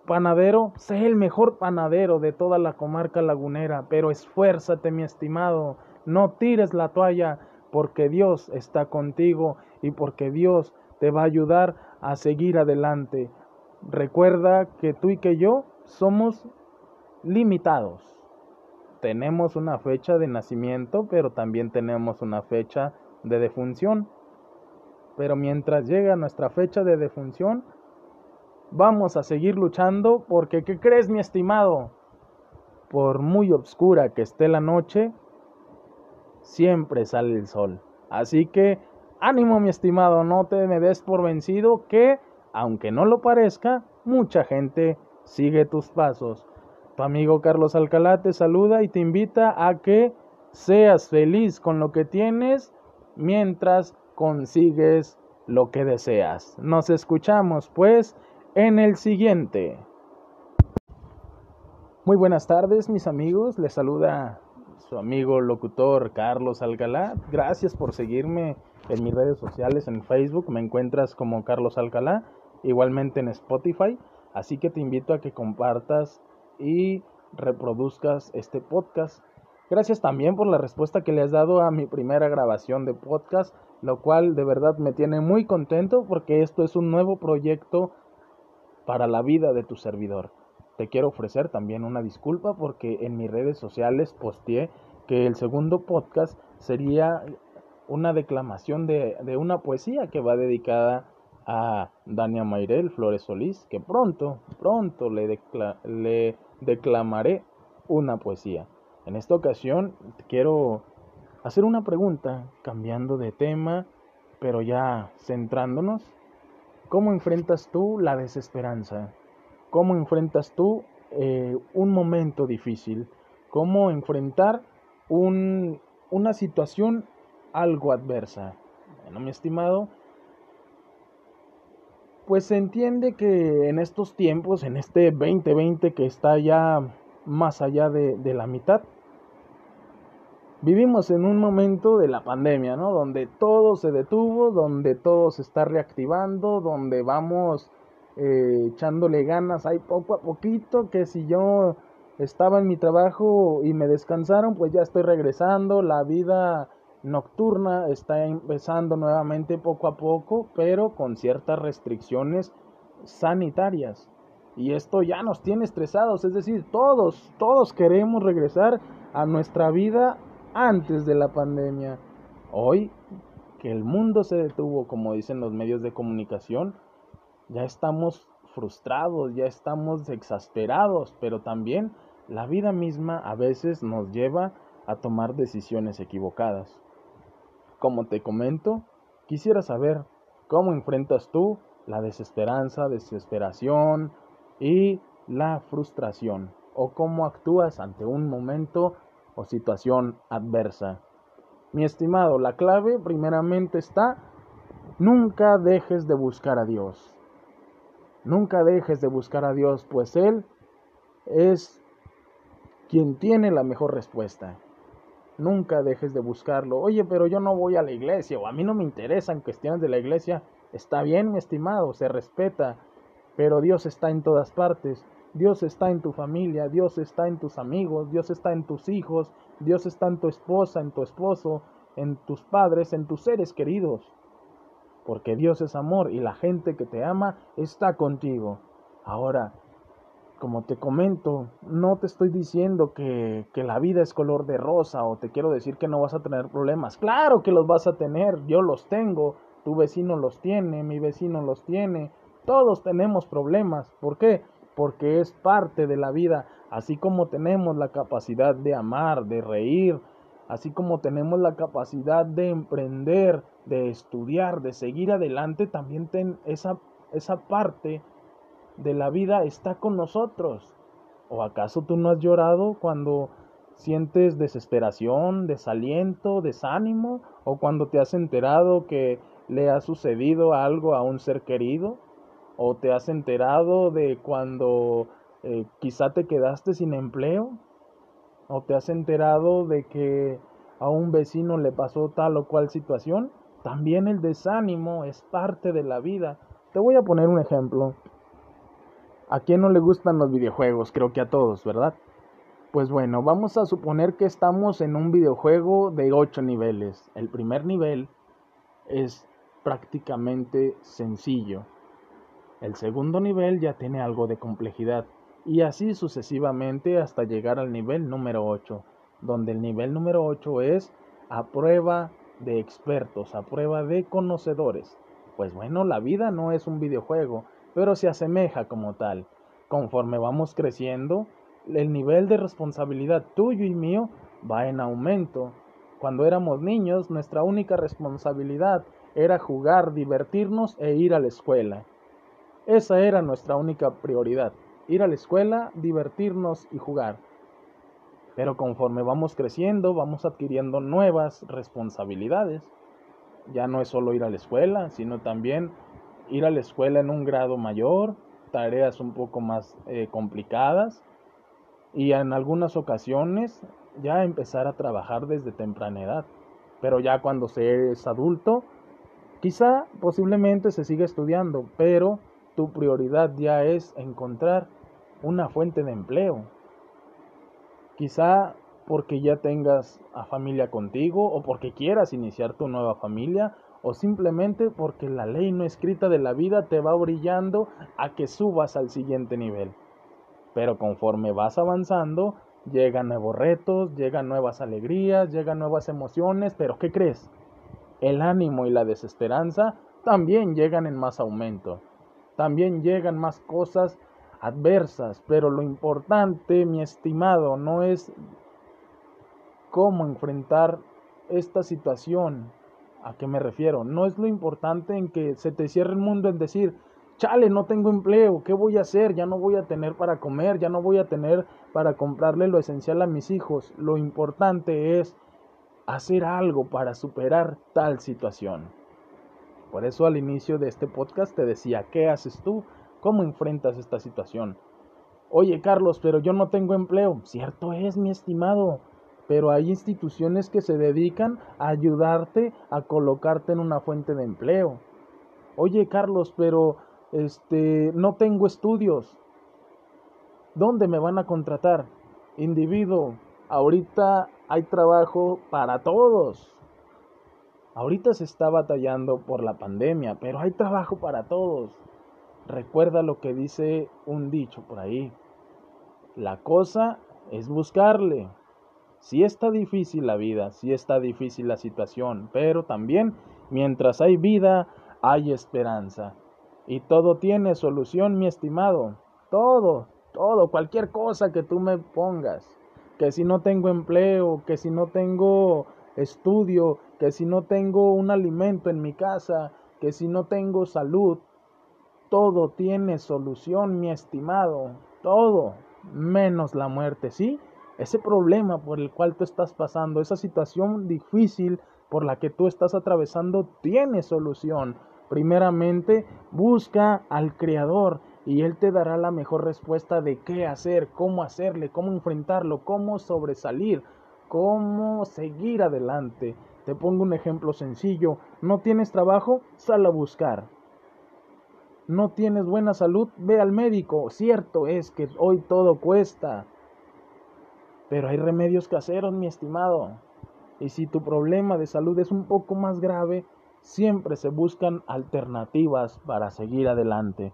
panadero, sé el mejor panadero de toda la comarca lagunera, pero esfuérzate, mi estimado, no tires la toalla, porque Dios está contigo y porque Dios te va a ayudar a seguir adelante. recuerda que tú y que yo somos limitados. Tenemos una fecha de nacimiento, pero también tenemos una fecha de defunción. Pero mientras llega nuestra fecha de defunción, vamos a seguir luchando porque, ¿qué crees, mi estimado? Por muy oscura que esté la noche, siempre sale el sol. Así que, ánimo, mi estimado, no te me des por vencido que, aunque no lo parezca, mucha gente sigue tus pasos. Tu amigo Carlos Alcalá te saluda y te invita a que seas feliz con lo que tienes mientras consigues lo que deseas. Nos escuchamos pues en el siguiente. Muy buenas tardes mis amigos, les saluda su amigo locutor Carlos Alcalá. Gracias por seguirme en mis redes sociales, en Facebook me encuentras como Carlos Alcalá, igualmente en Spotify, así que te invito a que compartas y reproduzcas este podcast Gracias también por la respuesta que le has dado a mi primera grabación de podcast, lo cual de verdad me tiene muy contento porque esto es un nuevo proyecto para la vida de tu servidor. Te quiero ofrecer también una disculpa porque en mis redes sociales posteé que el segundo podcast sería una declamación de, una poesía que va dedicada a Dania Mayrel Flores Solís, que pronto, pronto le, le declamaré una poesía. En esta ocasión quiero hacer una pregunta, cambiando de tema, pero ya centrándonos. ¿Cómo enfrentas tú la desesperanza? ¿Cómo enfrentas tú eh, un momento difícil? ¿Cómo enfrentar un, una situación algo adversa? Bueno, mi estimado, pues se entiende que en estos tiempos, en este 2020 que está ya más allá de, de la mitad, Vivimos en un momento de la pandemia, ¿no? Donde todo se detuvo, donde todo se está reactivando, donde vamos eh, echándole ganas ahí poco a poquito, que si yo estaba en mi trabajo y me descansaron, pues ya estoy regresando, la vida nocturna está empezando nuevamente poco a poco, pero con ciertas restricciones sanitarias. Y esto ya nos tiene estresados, es decir, todos, todos queremos regresar a nuestra vida antes de la pandemia. Hoy que el mundo se detuvo, como dicen los medios de comunicación, ya estamos frustrados, ya estamos exasperados, pero también la vida misma a veces nos lleva a tomar decisiones equivocadas. Como te comento, quisiera saber cómo enfrentas tú la desesperanza, desesperación y la frustración, o cómo actúas ante un momento o situación adversa. Mi estimado, la clave primeramente está, nunca dejes de buscar a Dios. Nunca dejes de buscar a Dios, pues Él es quien tiene la mejor respuesta. Nunca dejes de buscarlo. Oye, pero yo no voy a la iglesia o a mí no me interesan cuestiones de la iglesia. Está bien, mi estimado, se respeta, pero Dios está en todas partes. Dios está en tu familia, Dios está en tus amigos, Dios está en tus hijos, Dios está en tu esposa, en tu esposo, en tus padres, en tus seres queridos. Porque Dios es amor y la gente que te ama está contigo. Ahora, como te comento, no te estoy diciendo que, que, la vida es color de rosa o te quiero decir que no vas a tener problemas. Claro que los vas a tener, yo los tengo, tu vecino los tiene, mi vecino los tiene, todos tenemos problemas. ¿Por qué? Porque es parte de la vida, así como tenemos la capacidad de amar, de reír, así como tenemos la capacidad de emprender, de estudiar, de seguir adelante, también ten esa, esa parte de la vida está con nosotros. ¿O acaso tú no has llorado cuando sientes desesperación, desaliento, desánimo? ¿O cuando te has enterado que le ha sucedido algo a un ser querido? O te has enterado de cuando eh, quizá te quedaste sin empleo o te has enterado de que a un vecino le pasó tal o cual situación. También el desánimo es parte de la vida. Te voy a poner un ejemplo. ¿A quién no le gustan los videojuegos? Creo que a todos, ¿verdad? Pues bueno, vamos a suponer que estamos en un videojuego de 8 niveles. El primer nivel es prácticamente sencillo El segundo nivel ya tiene algo de complejidad y así sucesivamente hasta llegar al nivel número 8, donde el nivel número 8 es a prueba de expertos, a prueba de conocedores. Pues bueno, la vida no es un videojuego, pero se asemeja como tal. Conforme vamos creciendo, el nivel de responsabilidad tuyo y mío va en aumento. Cuando éramos niños, nuestra única responsabilidad era jugar, divertirnos e ir a la escuela. Esa era nuestra única prioridad, ir a la escuela, divertirnos y jugar. Pero conforme vamos creciendo, vamos adquiriendo nuevas responsabilidades. Ya no es solo ir a la escuela, sino también ir a la escuela en un grado mayor, tareas un poco más eh, complicadas y en algunas ocasiones ya empezar a trabajar desde temprana edad. Pero ya cuando se es adulto, quizá posiblemente se siga estudiando, pero tu prioridad ya es encontrar una fuente de empleo. Quizá porque ya tengas a familia contigo o porque quieras iniciar tu nueva familia o simplemente porque la ley no escrita de la vida te va brillando a que subas al siguiente nivel. Pero conforme vas avanzando, llegan nuevos retos, llegan nuevas alegrías, llegan nuevas emociones, pero ¿qué crees? El ánimo y la desesperanza también llegan en más aumento. También llegan más cosas adversas, pero lo importante, mi estimado, no es cómo enfrentar esta situación, ¿A qué me refiero? No es lo importante en que se te cierre el mundo en decir, chale, no tengo empleo, ¿qué voy a hacer? Ya no voy a tener para comer, ya no voy a tener para comprarle lo esencial a mis hijos. Lo importante es hacer algo para superar tal situación. Por eso al inicio de este podcast te decía, ¿qué haces tú? ¿Cómo enfrentas esta situación? Oye Carlos, pero yo no tengo empleo. Cierto es, mi estimado pero hay instituciones que se dedican a ayudarte a colocarte en una fuente de empleo. Oye, Carlos, pero este no tengo estudios. ¿Dónde me van a contratar? Individuo, ahorita hay trabajo para todos. Ahorita se está batallando por la pandemia, pero hay trabajo para todos. Recuerda lo que dice un dicho por ahí. La cosa es buscarle. Si está difícil la vida, si está difícil la situación, pero también mientras hay vida, hay esperanza. Y todo tiene solución, mi estimado. Todo, todo, cualquier cosa que tú me pongas. Que si no tengo empleo, que si no tengo estudio, que si no tengo un alimento en mi casa, que si no tengo salud, todo tiene solución, mi estimado. Todo, menos la muerte, ¿sí? ese problema por el cual tú estás pasando, esa situación difícil por la que tú estás atravesando, tiene solución. Primeramente, busca al Creador y Él te dará la mejor respuesta de qué hacer, cómo hacerle, cómo enfrentarlo, cómo sobresalir, cómo seguir adelante. Te pongo un ejemplo sencillo. ¿No tienes trabajo? Sal a buscar. ¿No tienes buena salud? Ve al médico. Cierto es que hoy todo cuesta. Pero hay remedios caseros, mi estimado. Y si tu problema de salud es un poco más grave, siempre se buscan alternativas para seguir adelante.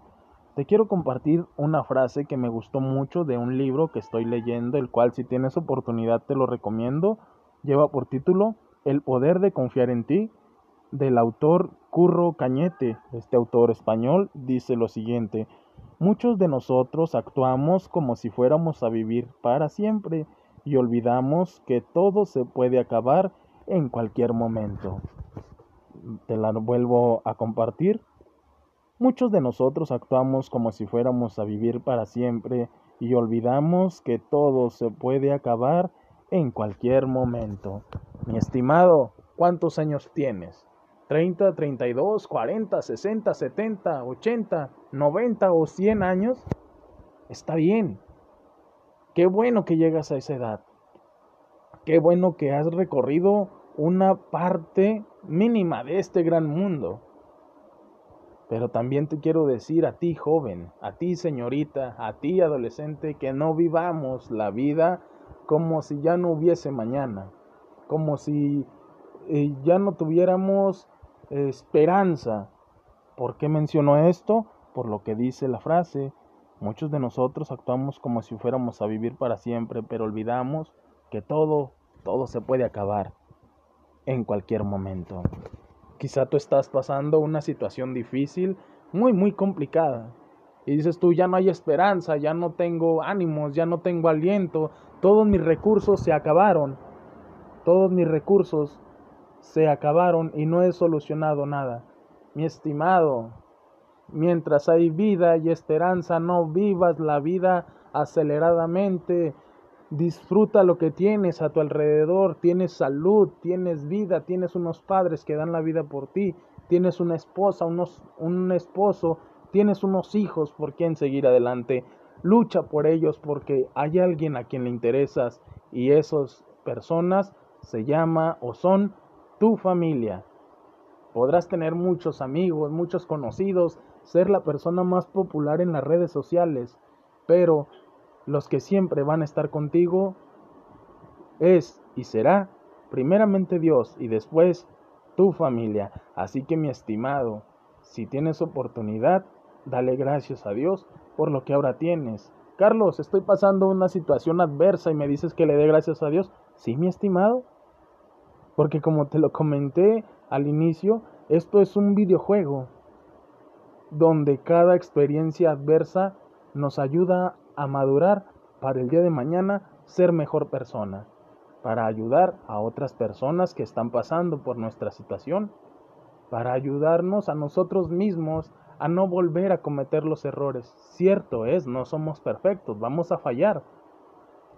Te quiero compartir una frase que me gustó mucho de un libro que estoy leyendo, el cual si tienes oportunidad te lo recomiendo. Lleva por título El poder de confiar en ti, del autor Curro Cañete. Este autor español dice lo siguiente, muchos de nosotros actuamos como si fuéramos a vivir para siempre y olvidamos que todo se puede acabar en cualquier momento. Te la vuelvo a compartir. Muchos de nosotros actuamos como si fuéramos a vivir para siempre y olvidamos que todo se puede acabar en cualquier momento. Mi estimado, ¿cuántos años tienes? ¿30, 32, 40, 60, 70, 80, 90 o 100 años? Está bien, Qué bueno que llegas a esa edad. Qué bueno que has recorrido una parte mínima de este gran mundo. Pero también te quiero decir a ti joven, a ti señorita, a ti adolescente, que no vivamos la vida como si ya no hubiese mañana, como si eh, ya no tuviéramos esperanza. ¿Por qué menciono esto? por lo que dice la frase, muchos de nosotros actuamos como si fuéramos a vivir para siempre, pero olvidamos que todo, todo se puede acabar en cualquier momento. Quizá tú estás pasando una situación difícil, muy, muy complicada. Y dices tú, ya no hay esperanza, ya no tengo ánimos, ya no tengo aliento, todos mis recursos se acabaron. Todos mis recursos se acabaron y no he solucionado nada. Mi estimado, mientras hay vida y esperanza, no vivas la vida aceleradamente. Disfruta lo que tienes a tu alrededor. Tienes salud, tienes vida, tienes unos padres que dan la vida por ti, tienes una esposa, unos, un esposo, tienes unos hijos por quien seguir adelante. Lucha por ellos porque hay alguien a quien le interesas y esas personas se llama o son tu familia. Podrás tener muchos amigos, muchos conocidos, ser la persona más popular en las redes sociales, pero los que siempre van a estar contigo es y será primeramente Dios y después tu familia. Así que mi estimado, si tienes oportunidad, dale gracias a Dios por lo que ahora tienes. Carlos, estoy pasando una situación adversa y me dices que le dé gracias a Dios. Sí, mi estimado. Porque como te lo comenté al inicio, esto es un videojuego donde cada experiencia adversa nos ayuda a madurar para el día de mañana ser mejor persona, para ayudar a otras personas que están pasando por nuestra situación, para ayudarnos a nosotros mismos a no volver a cometer los errores. Cierto es, no somos perfectos, vamos a fallar.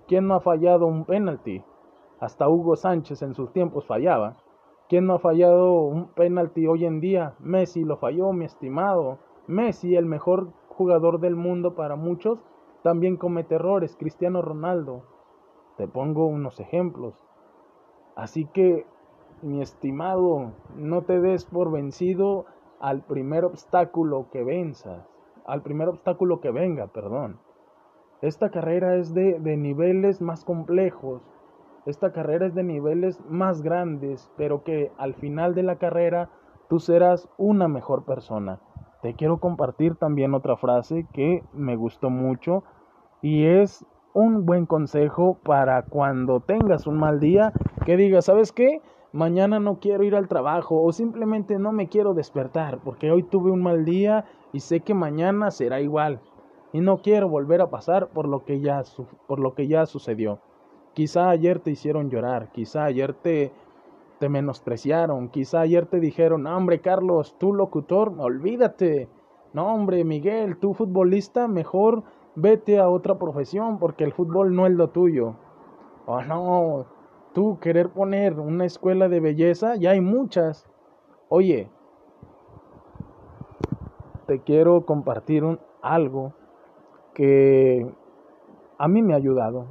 ¿Quién no ha fallado un penalti? Hasta Hugo Sánchez en sus tiempos fallaba. ¿Quién no ha fallado un penalti hoy en día? Messi lo falló, mi estimado. Messi, el mejor jugador del mundo para muchos, también comete errores. Cristiano Ronaldo. Te pongo unos ejemplos. Así que, mi estimado, no te des por vencido al primer obstáculo que venzas, al primer obstáculo que venga, perdón. Esta carrera es de, de niveles más complejos, esta carrera es de niveles más grandes, pero que al final de la carrera tú serás una mejor persona. Te quiero compartir también otra frase que me gustó mucho y es un buen consejo para cuando tengas un mal día, que digas, ¿sabes qué? Mañana no quiero ir al trabajo o simplemente no me quiero despertar porque hoy tuve un mal día y sé que mañana será igual y no quiero volver a pasar por lo que ya por lo que ya sucedió. Quizá ayer te hicieron llorar, quizá ayer te te menospreciaron, quizá ayer te dijeron, no, "Hombre, Carlos, tú locutor, olvídate." No, hombre, Miguel, tú futbolista, mejor vete a otra profesión porque el fútbol no es lo tuyo. Oh, no, tú querer poner una escuela de belleza, ya hay muchas. Oye, te quiero compartir un, algo que a mí me ha ayudado,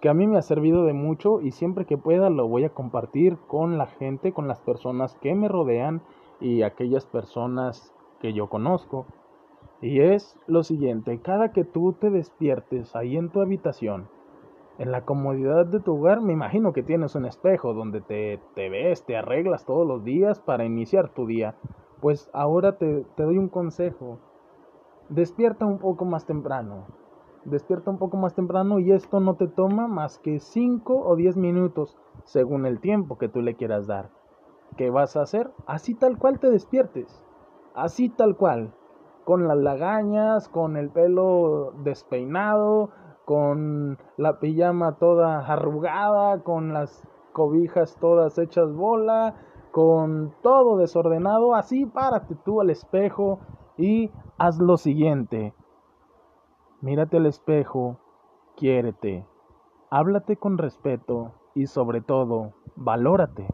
que a mí me ha servido de mucho y siempre que pueda lo voy a compartir con la gente, con las personas que me rodean y aquellas personas que yo conozco. Y es lo siguiente, cada que tú te despiertes ahí en tu habitación, en la comodidad de tu hogar, me imagino que tienes un espejo donde te, te ves, te arreglas todos los días para iniciar tu día. Pues ahora te, te doy un consejo. Despierta un poco más temprano. Despierta un poco más temprano y esto no te toma más que 5 o 10 minutos según el tiempo que tú le quieras dar. ¿Qué vas a hacer? Así tal cual te despiertes. Así tal cual. Con las lagañas, con el pelo despeinado, con la pijama toda arrugada, con las cobijas todas hechas bola, con todo desordenado, así párate tú al espejo y haz lo siguiente. Mírate al espejo, quiérete, háblate con respeto y sobre todo, valórate.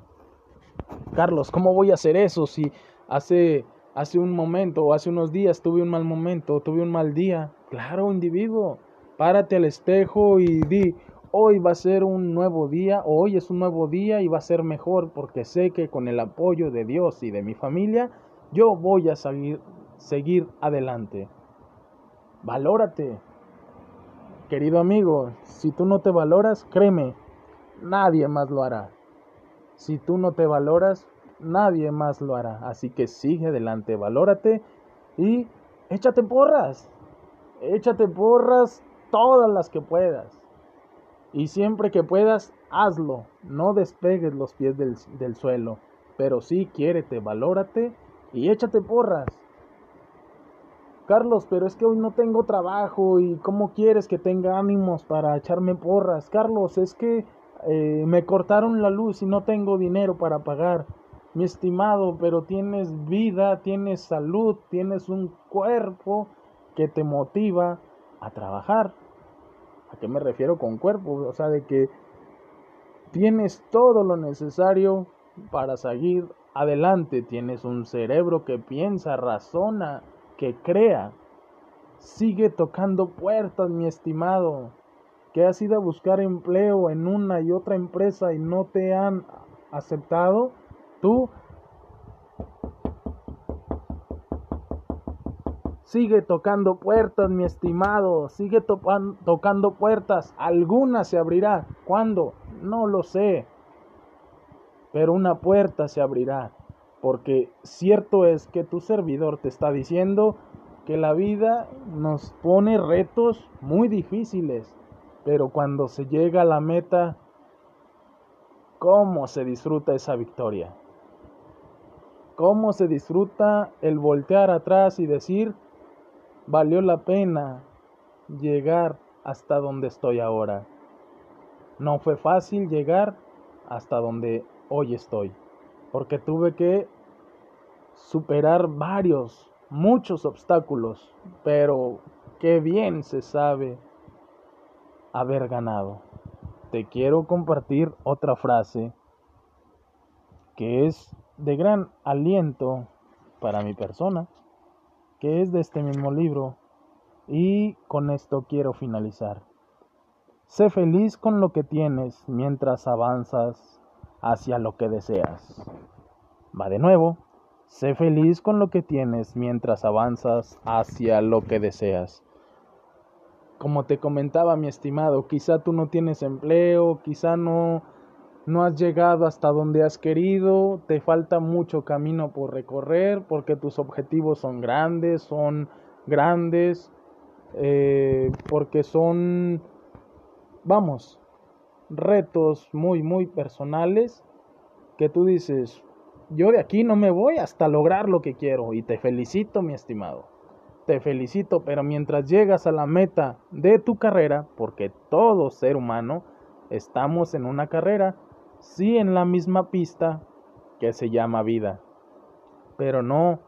Carlos, ¿cómo voy a hacer eso si hace hace un momento o hace unos días tuve un mal momento, tuve un mal día? Claro, individuo, Párate al espejo y di, hoy va a ser un nuevo día, hoy es un nuevo día y va a ser mejor porque sé que con el apoyo de Dios y de mi familia, yo voy a seguir, seguir adelante. Valórate. Querido amigo, si tú no te valoras, créeme, nadie más lo hará. Si tú no te valoras, nadie más lo hará. Así que sigue adelante, valórate y échate porras. Échate porras todas las que puedas. Y siempre que puedas, hazlo. No despegues los pies del, del suelo. Pero sí, quiérete, valórate y échate porras. Carlos, pero es que hoy no tengo trabajo y ¿cómo quieres que tenga ánimos para echarme porras? Carlos, es que eh, me cortaron la luz y no tengo dinero para pagar. Mi estimado, pero tienes vida, tienes salud, tienes un cuerpo que te motiva a trabajar. ¿A qué me refiero con cuerpo? O sea, de que tienes todo lo necesario para seguir adelante. Tienes un cerebro que piensa, razona, que crea. Sigue tocando puertas, mi estimado. Que has ido a buscar empleo en una y otra empresa y no te han aceptado. Tú Sigue tocando puertas, mi estimado. Sigue tocando puertas. Alguna se abrirá. ¿Cuándo? No lo sé. Pero una puerta se abrirá. Porque cierto es que tu servidor te está diciendo que la vida nos pone retos muy difíciles. Pero cuando se llega a la meta, ¿cómo se disfruta esa victoria? ¿Cómo se disfruta el voltear atrás y decir, valió la pena llegar hasta donde estoy ahora. No fue fácil llegar hasta donde hoy estoy, porque tuve que superar varios, muchos obstáculos, pero qué bien se sabe haber ganado. Te quiero compartir otra frase que es de gran aliento para mi persona que es de este mismo libro, y con esto quiero finalizar. Sé feliz con lo que tienes mientras avanzas hacia lo que deseas. Va de nuevo. Sé feliz con lo que tienes mientras avanzas hacia lo que deseas. Como te comentaba mi estimado, quizá tú no tienes empleo, quizá no no has llegado hasta donde has querido, te falta mucho camino por recorrer porque tus objetivos son grandes, son grandes, eh, porque son, vamos, retos muy, muy personales que tú dices, yo de aquí no me voy hasta lograr lo que quiero y te felicito, mi estimado. Te felicito, pero mientras llegas a la meta de tu carrera, porque todo ser humano estamos en una carrera, sí en la misma pista que se llama vida. Pero no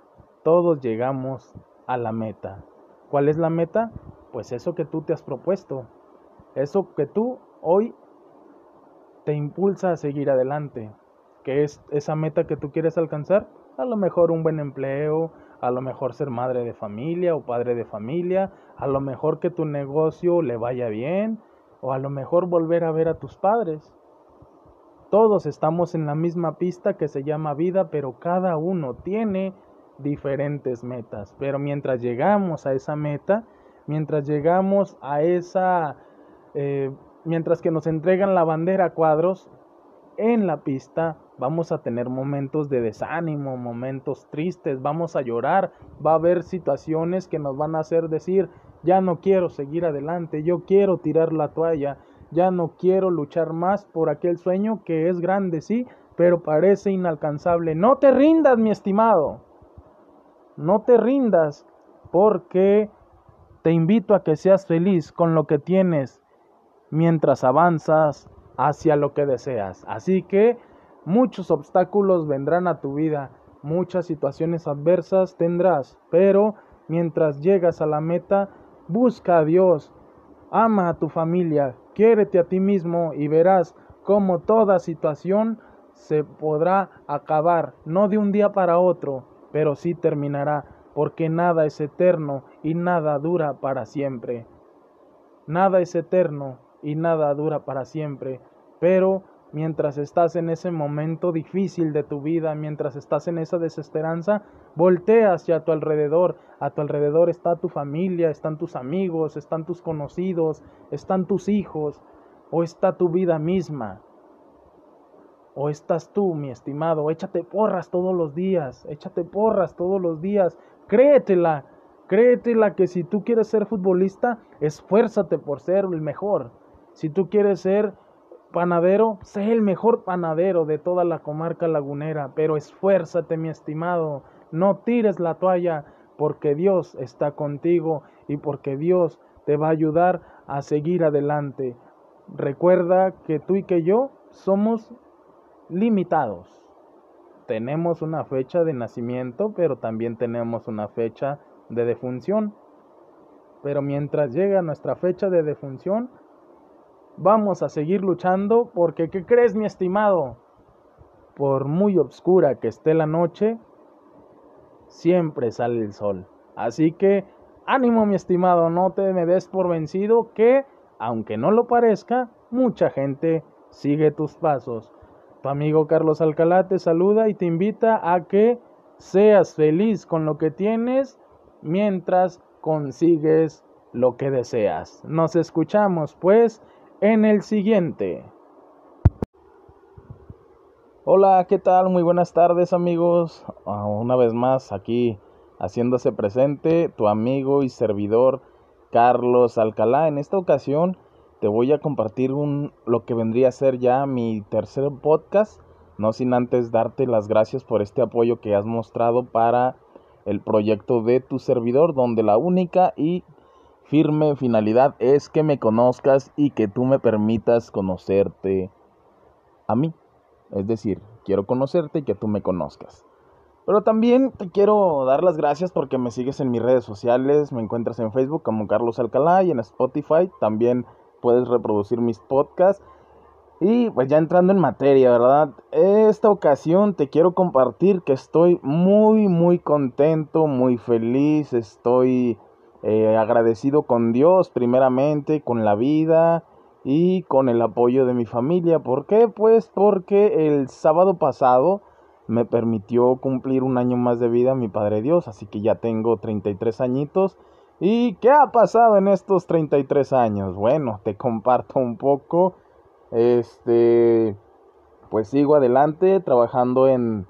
todos llegamos a la meta. ¿Cuál es la meta? Pues eso que tú te has propuesto. Eso que tú hoy te impulsa a seguir adelante. ¿Qué es esa meta que tú quieres alcanzar? A lo mejor un buen empleo, a lo mejor ser madre de familia o padre de familia, a lo mejor que tu negocio le vaya bien, o a lo mejor volver a ver a tus padres. Todos estamos en la misma pista que se llama vida, pero cada uno tiene diferentes metas. Pero mientras llegamos a esa meta, mientras llegamos a esa, eh, mientras que nos entregan la bandera a cuadros, en la pista vamos a tener momentos de desánimo, momentos tristes, vamos a llorar, va a haber situaciones que nos van a hacer decir, ya no quiero seguir adelante, yo quiero tirar la toalla, ya no quiero luchar más por aquel sueño que es grande, sí, pero parece inalcanzable. No te rindas, mi estimado. No te rindas porque te invito a que seas feliz con lo que tienes mientras avanzas hacia lo que deseas. Así que muchos obstáculos vendrán a tu vida, muchas situaciones adversas tendrás, pero mientras llegas a la meta, busca a Dios, ama a tu familia, Quiérete a ti mismo y verás cómo toda situación se podrá acabar, no de un día para otro, pero sí terminará, porque nada es eterno y nada dura para siempre. Nada es eterno y nada dura para siempre, pero mientras estás en ese momento difícil de tu vida, mientras estás en esa desesperanza, voltea hacia tu alrededor. A tu alrededor está tu familia, están tus amigos, están tus conocidos, están tus hijos, o está tu vida misma. O estás tú, mi estimado, échate porras todos los días, échate porras todos los días, créetela, Créetela que si tú quieres ser futbolista, esfuérzate por ser el mejor. Si tú quieres ser panadero, sé el mejor panadero de toda la comarca lagunera, pero esfuérzate, mi estimado, no tires la toalla, porque Dios está contigo y porque Dios te va a ayudar a seguir adelante. Recuerda que tú y que yo somos limitados. Tenemos una fecha de nacimiento, pero también tenemos una fecha de defunción. Pero mientras llega nuestra fecha de defunción, vamos a seguir luchando porque, ¿qué crees, mi estimado? Por muy oscura que esté la noche, siempre sale el sol. Así que, ánimo, mi estimado, no te me des por vencido que, aunque no lo parezca, mucha gente sigue tus pasos. Tu amigo Carlos Alcalá te saluda y te invita a que seas feliz con lo que tienes mientras consigues lo que deseas. Nos escuchamos pues en el siguiente. Hola, ¿qué tal? Muy buenas tardes amigos. Ah, una vez más aquí haciéndose presente tu amigo y servidor Carlos Alcalá. En esta ocasión te voy a compartir un, lo que vendría a ser ya mi tercer podcast. No sin antes darte las gracias por este apoyo que has mostrado para el proyecto de tu servidor, donde la única y firme finalidad es que me conozcas y que tú me permitas conocerte a mí. Es decir, quiero conocerte y que tú me conozcas. Pero también te quiero dar las gracias porque me sigues en mis redes sociales. Me encuentras en Facebook como Carlos Alcalá y en Spotify también puedes reproducir mis podcasts. Y pues ya entrando en materia, ¿verdad? Esta ocasión te quiero compartir que estoy muy, muy contento, muy feliz, estoy eh, agradecido con Dios primeramente, con la vida y con el apoyo de mi familia. ¿Por qué? Pues porque el sábado pasado me permitió cumplir un año más de vida mi Padre Dios, así que ya tengo 33 añitos. ¿Y qué ha pasado en estos 33 años? Bueno, te comparto un poco este, pues sigo adelante trabajando en,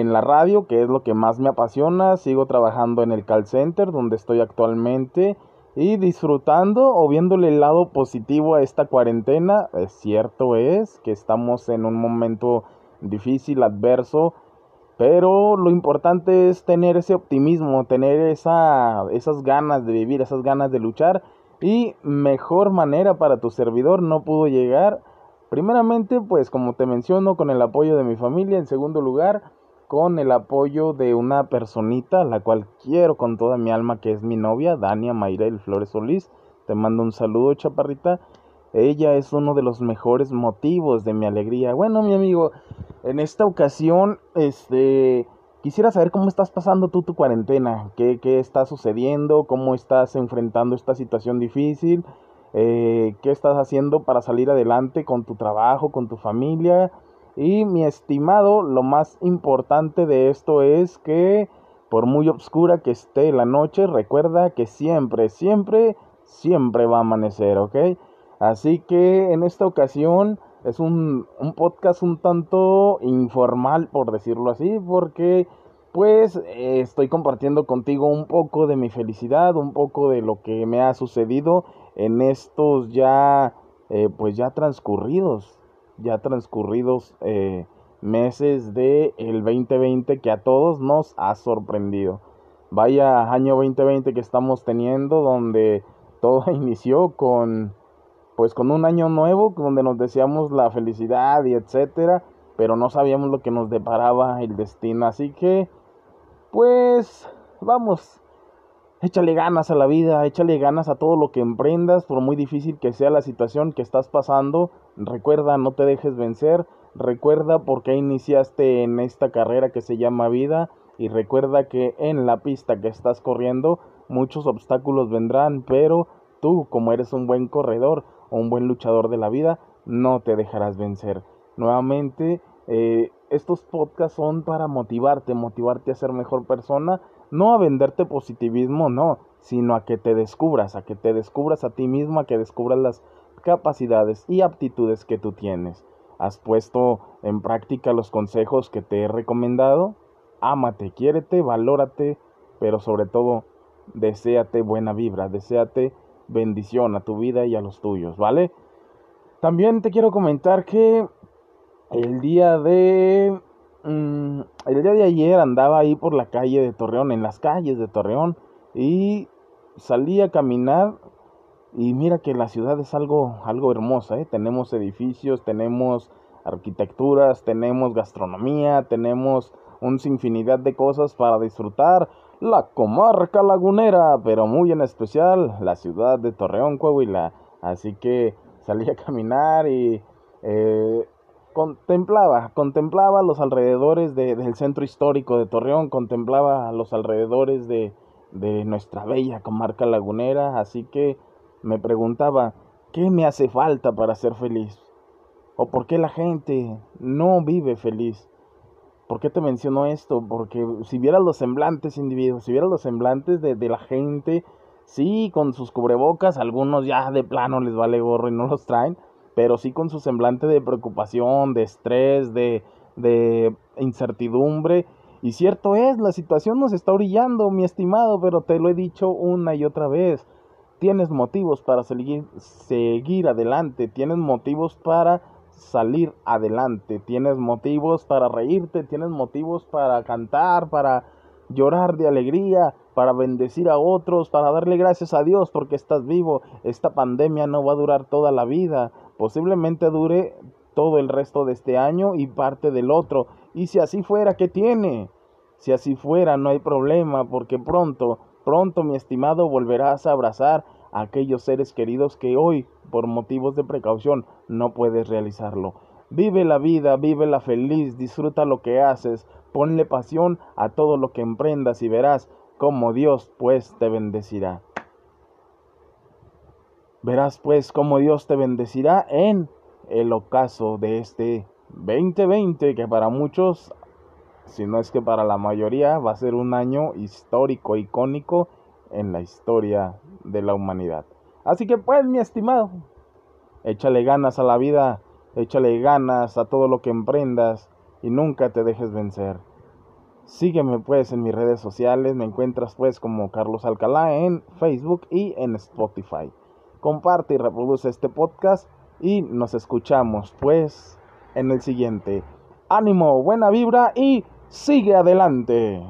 en la radio, que es lo que más me apasiona. Sigo trabajando en el call center, donde estoy actualmente. Y disfrutando o viéndole el lado positivo a esta cuarentena. Es cierto es que estamos en un momento difícil, adverso. Pero lo importante es tener ese optimismo, tener esa, esas ganas de vivir, esas ganas de luchar y mejor manera para tu servidor no pudo llegar. Primeramente, pues como te menciono, con el apoyo de mi familia. En segundo lugar, con el apoyo de una personita, la cual quiero con toda mi alma, que es mi novia, Dania Mayrel Flores Solís. Te mando un saludo, chaparrita. Ella es uno de los mejores motivos de mi alegría. Bueno, mi amigo, en esta ocasión, este, Quisiera saber cómo estás pasando tú tu cuarentena, qué, qué está sucediendo, cómo estás enfrentando esta situación difícil, eh, qué estás haciendo para salir adelante con tu trabajo, con tu familia. Y mi estimado, lo más importante de esto es que por muy oscura que esté la noche, recuerda que siempre, siempre, siempre va a amanecer, ¿ok? Así que en esta ocasión es un, un podcast un tanto informal, por decirlo así, porque pues estoy compartiendo contigo un poco de mi felicidad, un poco de lo que me ha sucedido en estos ya, eh, pues ya transcurridos, ya transcurridos eh, meses de el 2020 que a todos nos ha sorprendido. Vaya año 2020 que estamos teniendo donde todo inició con pues con un año nuevo donde nos deseamos la felicidad y etcétera, pero no sabíamos lo que nos deparaba el destino, así que pues vamos, échale ganas a la vida, échale ganas a todo lo que emprendas, por muy difícil que sea la situación que estás pasando, recuerda, no te dejes vencer, recuerda por qué iniciaste en esta carrera que se llama vida y recuerda que en la pista que estás corriendo muchos obstáculos vendrán, pero tú como eres un buen corredor, un buen luchador de la vida, no te dejarás vencer. Nuevamente, eh, estos podcasts son para motivarte, motivarte a ser mejor persona, no a venderte positivismo, no, sino a que te descubras, a que te descubras a ti mismo, a que descubras las capacidades y aptitudes que tú tienes. ¿Has puesto en práctica los consejos que te he recomendado? Ámate, quiérete, valórate, pero sobre todo, deséate buena vibra, deséate bendición a tu vida y a los tuyos, ¿vale? También te quiero comentar que el día de mm, el día de ayer andaba ahí por la calle de Torreón, en las calles de Torreón y salí a caminar y mira que la ciudad es algo algo hermosa, ¿eh? Tenemos edificios, tenemos arquitecturas, tenemos gastronomía, tenemos un sinfinidad de cosas para disfrutar la comarca lagunera, pero muy en especial la ciudad de Torreón, Coahuila. Así que salí a caminar y eh, contemplaba, contemplaba los alrededores del centro histórico de Torreón, contemplaba los alrededores de, de nuestra bella comarca lagunera, así que me preguntaba, ¿qué me hace falta para ser feliz? ¿O por qué la gente no vive feliz? ¿Por qué te menciono esto? Porque si vieras los semblantes individuos, si vieras los semblantes de, de la gente, sí, con sus cubrebocas, algunos ya de plano les vale gorro y no los traen, pero sí con su semblante de preocupación, de estrés, de, de incertidumbre. Y cierto es, la situación nos está orillando, mi estimado, pero te lo he dicho una y otra vez. Tienes motivos para seguir, seguir adelante, tienes motivos para salir adelante, tienes motivos para reírte, tienes motivos para cantar, para llorar de alegría, para bendecir a otros, para darle gracias a Dios porque estás vivo. Esta pandemia no va a durar toda la vida, posiblemente dure todo el resto de este año y parte del otro. Y si así fuera, ¿qué tiene? Si así fuera, no hay problema, porque pronto, pronto, mi estimado, volverás a abrazar a aquellos seres queridos que hoy, por motivos de precaución, no puedes realizarlo. Vive la vida, vive la feliz, disfruta lo que haces, ponle pasión a todo lo que emprendas y verás cómo Dios pues te bendecirá. Verás pues cómo Dios te bendecirá en el ocaso de este 2020 que para muchos, si no es que para la mayoría, va a ser un año histórico, icónico en la historia de la humanidad. Así que pues mi estimado, échale ganas a la vida, échale ganas a todo lo que emprendas y nunca te dejes vencer. Sígueme pues en mis redes sociales, me encuentras pues como Carlos Alcalá en Facebook y en Spotify. Comparte y reproduce este podcast y nos escuchamos pues en el siguiente. Ánimo, buena vibra y sigue adelante.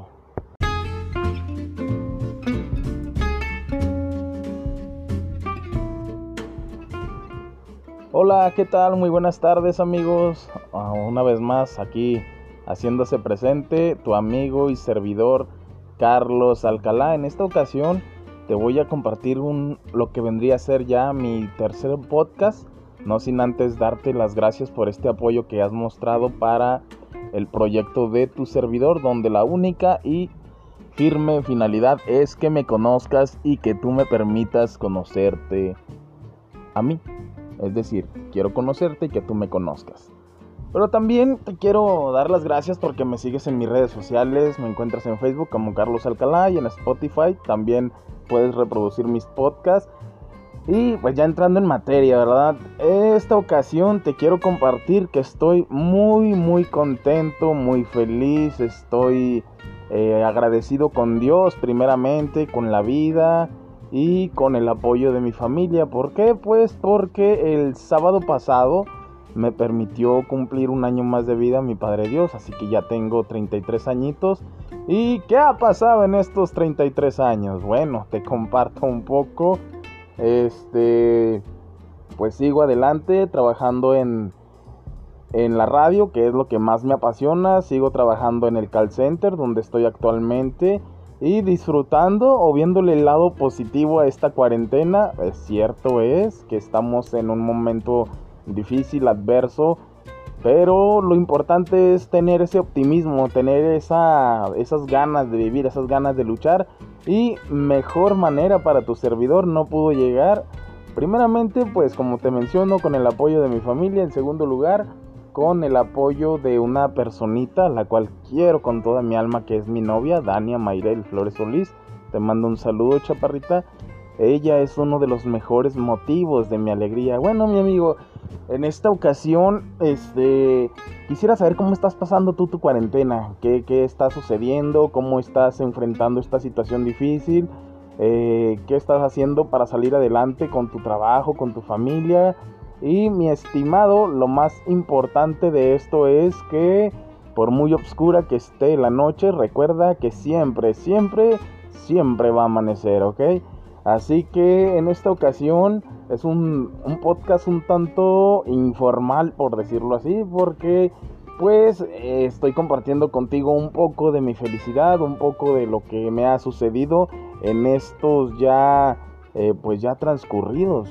Hola, ¿qué tal? Muy buenas tardes amigos. Ah, una vez más aquí haciéndose presente tu amigo y servidor Carlos Alcalá. En esta ocasión te voy a compartir un, lo que vendría a ser ya mi tercer podcast. No sin antes darte las gracias por este apoyo que has mostrado para el proyecto de tu servidor, donde la única y firme finalidad es que me conozcas y que tú me permitas conocerte a mí. Es decir, quiero conocerte y que tú me conozcas. Pero también te quiero dar las gracias porque me sigues en mis redes sociales. Me encuentras en Facebook como Carlos Alcalá y en Spotify también puedes reproducir mis podcasts. Y pues ya entrando en materia, ¿verdad? Esta ocasión te quiero compartir que estoy muy, muy contento, muy feliz. Estoy eh, agradecido con Dios primeramente, con la vida y con el apoyo de mi familia. ¿Por qué? Pues porque el sábado pasado me permitió cumplir un año más de vida mi Padre Dios, así que ya tengo 33 añitos. ¿Y qué ha pasado en estos 33 años? Bueno, te comparto un poco. Este, pues sigo adelante trabajando en en la radio, que es lo que más me apasiona. Sigo trabajando en el call center donde estoy actualmente y disfrutando o viéndole el lado positivo a esta cuarentena. Cierto es que estamos en un momento difícil, adverso, pero lo importante es tener ese optimismo, tener esa, esas ganas de vivir, esas ganas de luchar y mejor manera para tu servidor no pudo llegar. Primeramente, pues como te menciono, con el apoyo de mi familia. En segundo lugar, con el apoyo de una personita, la cual quiero con toda mi alma, que es mi novia, Dania Mayrel Flores Solís. Te mando un saludo, chaparrita. Ella es uno de los mejores motivos de mi alegría. Bueno, mi amigo, en esta ocasión, este, quisiera saber cómo estás pasando tú tu cuarentena, qué, qué está sucediendo, cómo estás enfrentando esta situación difícil. eh, qué estás haciendo para salir adelante con tu trabajo, con tu familia. Y mi estimado, lo más importante de esto es que por muy oscura que esté la noche, recuerda que siempre, siempre, siempre va a amanecer, ¿ok? Así que en esta ocasión es un, un podcast un tanto informal, por decirlo así, porque pues estoy compartiendo contigo un poco de mi felicidad, un poco de lo que me ha sucedido en estos ya, eh, pues ya transcurridos,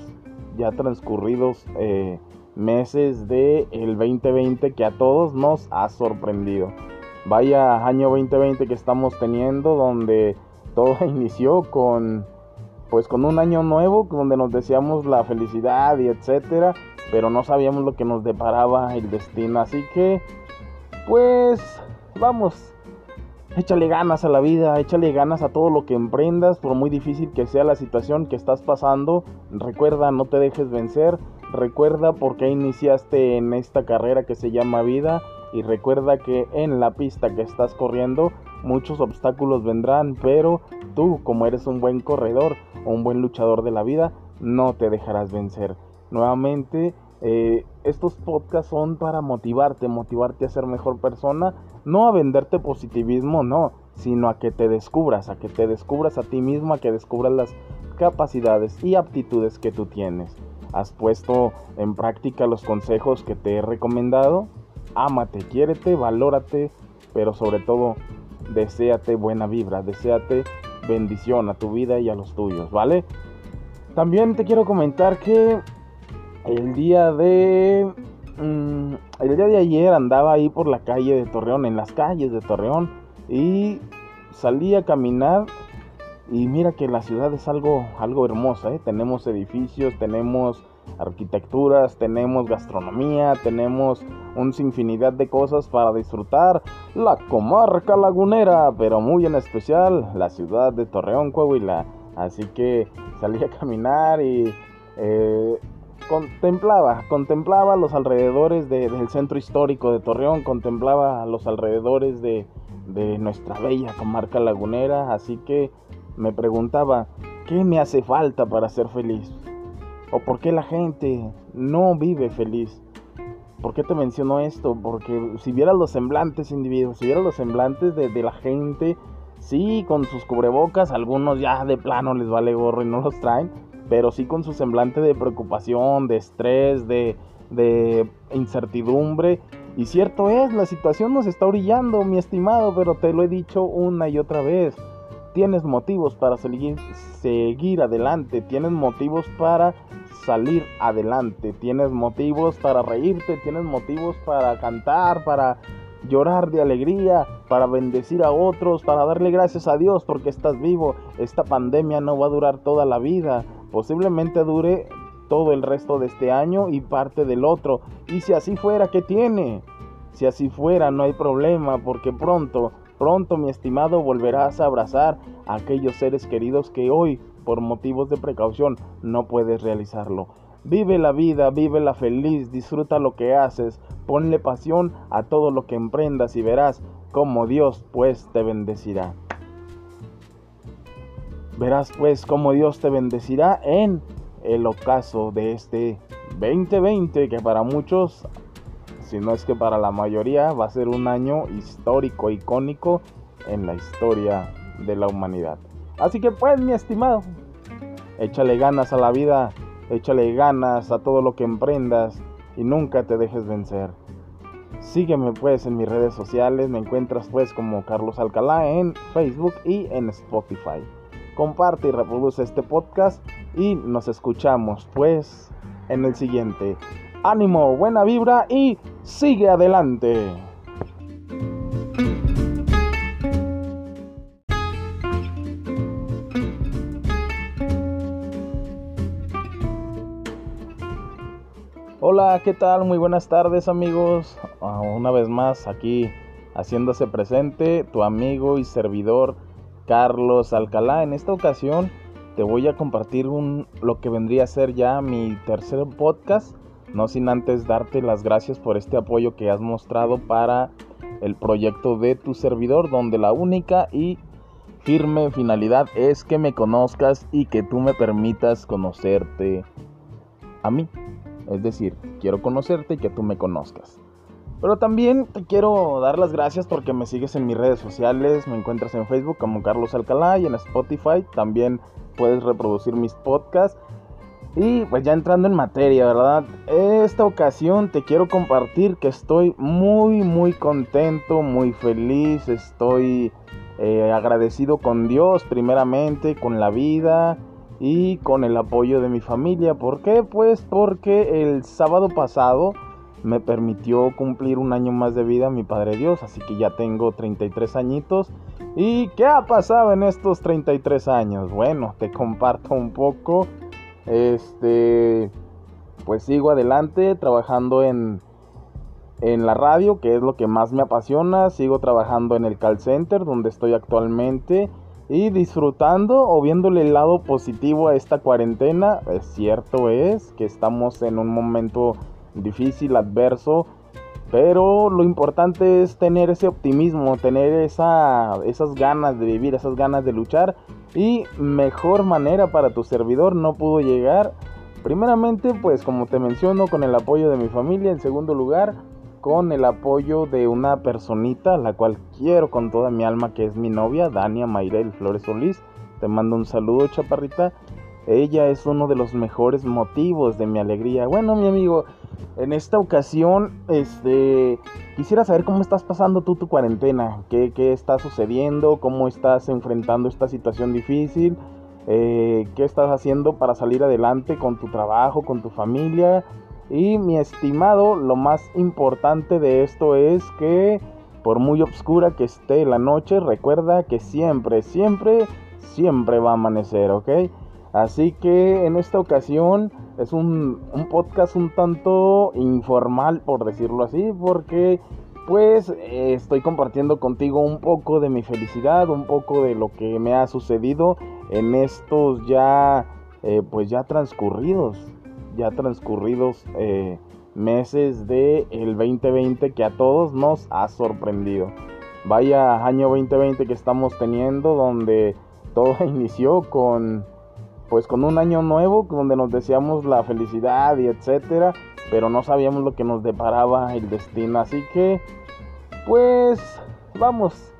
ya transcurridos eh, meses del el 2020 que a todos nos ha sorprendido. Vaya año 2020 que estamos teniendo donde todo inició con pues con un año nuevo donde nos deseamos la felicidad y etcétera, pero no sabíamos lo que nos deparaba el destino, así que pues vamos, échale ganas a la vida, échale ganas a todo lo que emprendas, por muy difícil que sea la situación que estás pasando, recuerda, no te dejes vencer, recuerda por qué iniciaste en esta carrera que se llama vida. Y recuerda que en la pista que estás corriendo muchos obstáculos vendrán, pero tú como eres un buen corredor o un buen luchador de la vida, no te dejarás vencer. Nuevamente, eh, estos podcasts son para motivarte, motivarte a ser mejor persona, no a venderte positivismo, no, sino a que te descubras, a que te descubras a ti mismo, a que descubras las capacidades y aptitudes que tú tienes. ¿Has puesto en práctica los consejos que te he recomendado? Ámate, quiérete, valórate, pero sobre todo, deséate buena vibra, deséate bendición a tu vida y a los tuyos, ¿vale? También te quiero comentar que el día de mm, el día de ayer andaba ahí por la calle de Torreón, en las calles de Torreón y salí a caminar y mira que la ciudad es algo algo hermosa, ¿eh? tenemos edificios, tenemos arquitecturas, tenemos gastronomía, tenemos un sinfinidad de cosas para disfrutar. La comarca lagunera, pero muy en especial la ciudad de Torreón, Coahuila. Así que salí a caminar y eh, contemplaba, contemplaba los alrededores del centro histórico de Torreón, contemplaba los alrededores de, de nuestra bella comarca lagunera, así que me preguntaba, ¿qué me hace falta para ser feliz? ¿O por qué la gente no vive feliz? ¿Por qué te menciono esto? Porque si vieras los semblantes individuos, si vieras los semblantes de, la gente, sí, con sus cubrebocas, algunos ya de plano les vale gorro y no los traen, pero sí con su semblante de preocupación, de estrés, de, de incertidumbre. Y cierto es, la situación nos está orillando, mi estimado, pero te lo he dicho una y otra vez. Tienes motivos para seguir, seguir adelante, tienes motivos para salir adelante, tienes motivos para reírte, tienes motivos para cantar, para llorar de alegría, para bendecir a otros, para darle gracias a Dios porque estás vivo. Esta pandemia no va a durar toda la vida posiblemente dure todo el resto de este año y parte del otro. Y si así fuera, ¿qué tiene? Si así fuera, no hay problema, porque pronto, pronto, mi estimado, volverás a abrazar a aquellos seres queridos que hoy, por motivos de precaución, no puedes realizarlo. Vive la vida, vive la feliz, disfruta lo que haces, ponle pasión a todo lo que emprendas y verás cómo Dios pues te bendecirá. Verás pues cómo Dios te bendecirá en el ocaso de este 2020 que para muchos, si no es que para la mayoría, va a ser un año histórico, icónico en la historia de la humanidad. Así que pues mi estimado, échale ganas a la vida, échale ganas a todo lo que emprendas y nunca te dejes vencer. Sígueme pues en mis redes sociales, me encuentras pues como Carlos Alcalá en Facebook y en Spotify comparte y reproduce este podcast y nos escuchamos pues en el siguiente. Ánimo, buena vibra y sigue adelante. Hola, ¿qué tal? Muy buenas tardes amigos. Ah, una vez más aquí haciéndose presente tu amigo y servidor Carlos Alcalá. En esta ocasión te voy a compartir lo que vendría a ser ya mi tercer podcast. No sin antes darte las gracias por este apoyo que has mostrado para el proyecto de tu servidor, donde la única y firme finalidad es que me conozcas y que tú me permitas conocerte a mí. Es decir, quiero conocerte y que tú me conozcas. Pero también te quiero dar las gracias porque me sigues en mis redes sociales. Me encuentras en Facebook como Carlos Alcalá y en Spotify. También puedes reproducir mis podcasts. Y pues ya entrando en materia, ¿verdad? Esta ocasión te quiero compartir que estoy muy, muy contento, muy feliz. Estoy eh, agradecido con Dios primeramente, con la vida y con el apoyo de mi familia. ¿Por qué? Pues porque el sábado pasado me permitió cumplir un año más de vida mi Padre Dios, así que ya tengo 33 añitos. ¿Y qué ha pasado en estos 33 años? Bueno, te comparto un poco. Este, pues sigo adelante trabajando en en la radio, que es lo que más me apasiona. Sigo trabajando en el call center donde estoy actualmente y disfrutando o viéndole el lado positivo a esta cuarentena. Es cierto es que estamos en un momento difícil, adverso, pero lo importante es tener ese optimismo, tener esa, esas ganas de vivir, esas ganas de luchar. Y mejor manera para tu servidor no pudo llegar. Primeramente, pues como te menciono, con el apoyo de mi familia. En segundo lugar, con el apoyo de una personita, la cual quiero con toda mi alma, que es mi novia, Dania Mayrel Flores Solís. Te mando un saludo, chaparrita. Ella es uno de los mejores motivos de mi alegría. Bueno, mi amigo, en esta ocasión, este, quisiera saber cómo estás pasando tú tu cuarentena, qué, qué está sucediendo, cómo estás enfrentando esta situación difícil, eh, qué estás haciendo para salir adelante con tu trabajo, con tu familia. Y mi estimado, lo más importante de esto es que por muy oscura que esté la noche, recuerda que siempre, siempre, siempre va a amanecer, ¿ok? Así que en esta ocasión es un, podcast un tanto informal, por decirlo así, porque pues estoy compartiendo contigo un poco de mi felicidad, un poco de lo que me ha sucedido en estos ya, eh, pues ya transcurridos, ya transcurridos eh, meses del el 2020 que a todos nos ha sorprendido. Vaya año 2020 que estamos teniendo donde todo inició con pues con un año nuevo donde nos deseamos la felicidad y etcétera, pero no sabíamos lo que nos deparaba el destino, así que pues vamos,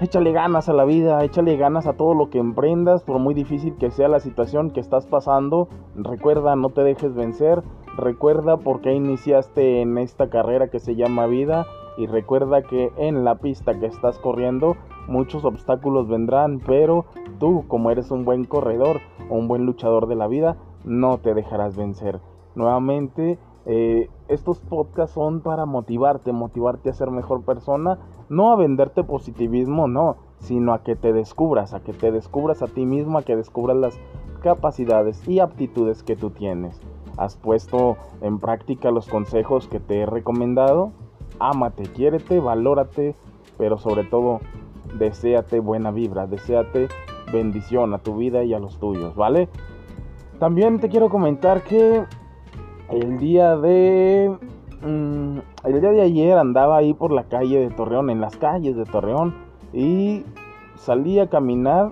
échale ganas a la vida, échale ganas a todo lo que emprendas, por muy difícil que sea la situación que estás pasando, recuerda, no te dejes vencer, recuerda por qué iniciaste en esta carrera que se llama vida y recuerda que en la pista que estás corriendo muchos obstáculos vendrán, pero tú como eres un buen corredor, un buen luchador de la vida, no te dejarás vencer. Nuevamente, eh, estos podcasts son para motivarte, motivarte a ser mejor persona, no a venderte positivismo, no, sino a que te descubras, a que te descubras a ti mismo, a que descubras las capacidades y aptitudes que tú tienes. ¿Has puesto en práctica los consejos que te he recomendado? Ámate, quiérete, valórate, pero sobre todo, deséate buena vibra, deséate bendición a tu vida y a los tuyos, ¿vale? También te quiero comentar que el día de mm, el día de ayer andaba ahí por la calle de Torreón, en las calles de Torreón y salí a caminar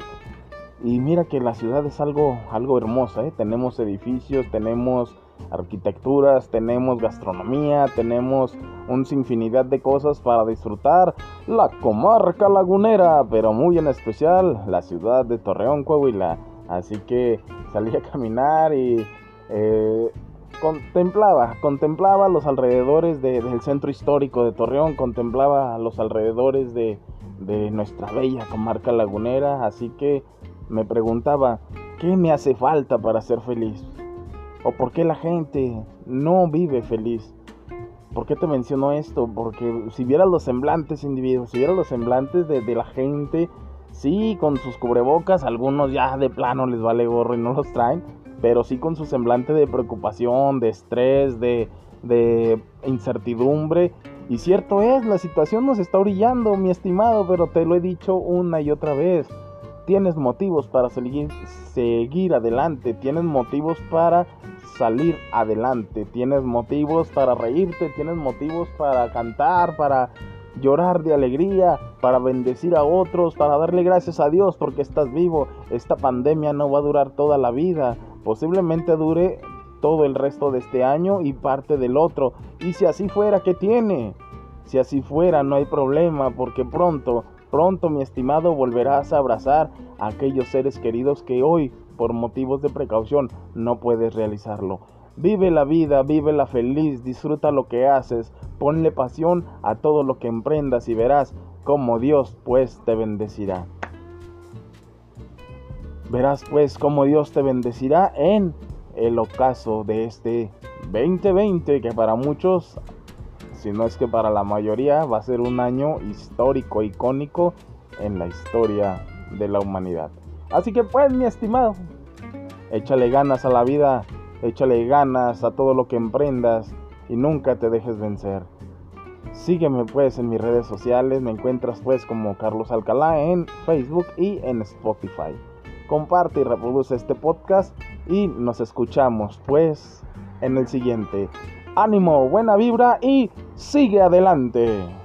y mira que la ciudad es algo algo hermosa, ¿eh? tenemos edificios, tenemos arquitecturas, tenemos gastronomía, tenemos un sinfinidad de cosas para disfrutar. La comarca lagunera, pero muy en especial la ciudad de Torreón, Coahuila. Así que salí a caminar y eh, contemplaba, contemplaba los alrededores del centro histórico de Torreón, contemplaba los alrededores de, de nuestra bella comarca lagunera. Así que me preguntaba, ¿qué me hace falta para ser feliz? ¿O por qué la gente no vive feliz? ¿Por qué te menciono esto? Porque si vieras los semblantes individuos, si vieras los semblantes de, la gente, sí, con sus cubrebocas, algunos ya de plano les vale gorro y no los traen, pero sí con su semblante de preocupación, de estrés, de, de incertidumbre. Y cierto es, la situación nos está orillando, mi estimado, pero te lo he dicho una y otra vez. Tienes motivos para seguir, seguir adelante, tienes motivos para salir adelante, tienes motivos para reírte, tienes motivos para cantar, para llorar de alegría, para bendecir a otros, para darle gracias a Dios porque estás vivo. Esta pandemia no va a durar toda la vida, posiblemente dure todo el resto de este año y parte del otro. Y si así fuera, ¿qué tiene? Si así fuera, no hay problema, porque pronto, pronto, mi estimado, volverás a abrazar a aquellos seres queridos que hoy, por motivos de precaución, no puedes realizarlo. Vive la vida, vive la feliz, disfruta lo que haces, ponle pasión a todo lo que emprendas y verás cómo Dios pues te bendecirá. Verás pues cómo Dios te bendecirá en el ocaso de este 2020 que para muchos, si no es que para la mayoría, va a ser un año histórico, icónico en la historia de la humanidad. Así que pues mi estimado, échale ganas a la vida, échale ganas a todo lo que emprendas y nunca te dejes vencer. Sígueme pues en mis redes sociales, me encuentras pues como Carlos Alcalá en Facebook y en Spotify. Comparte y reproduce este podcast y nos escuchamos pues en el siguiente. Ánimo, buena vibra y sigue adelante.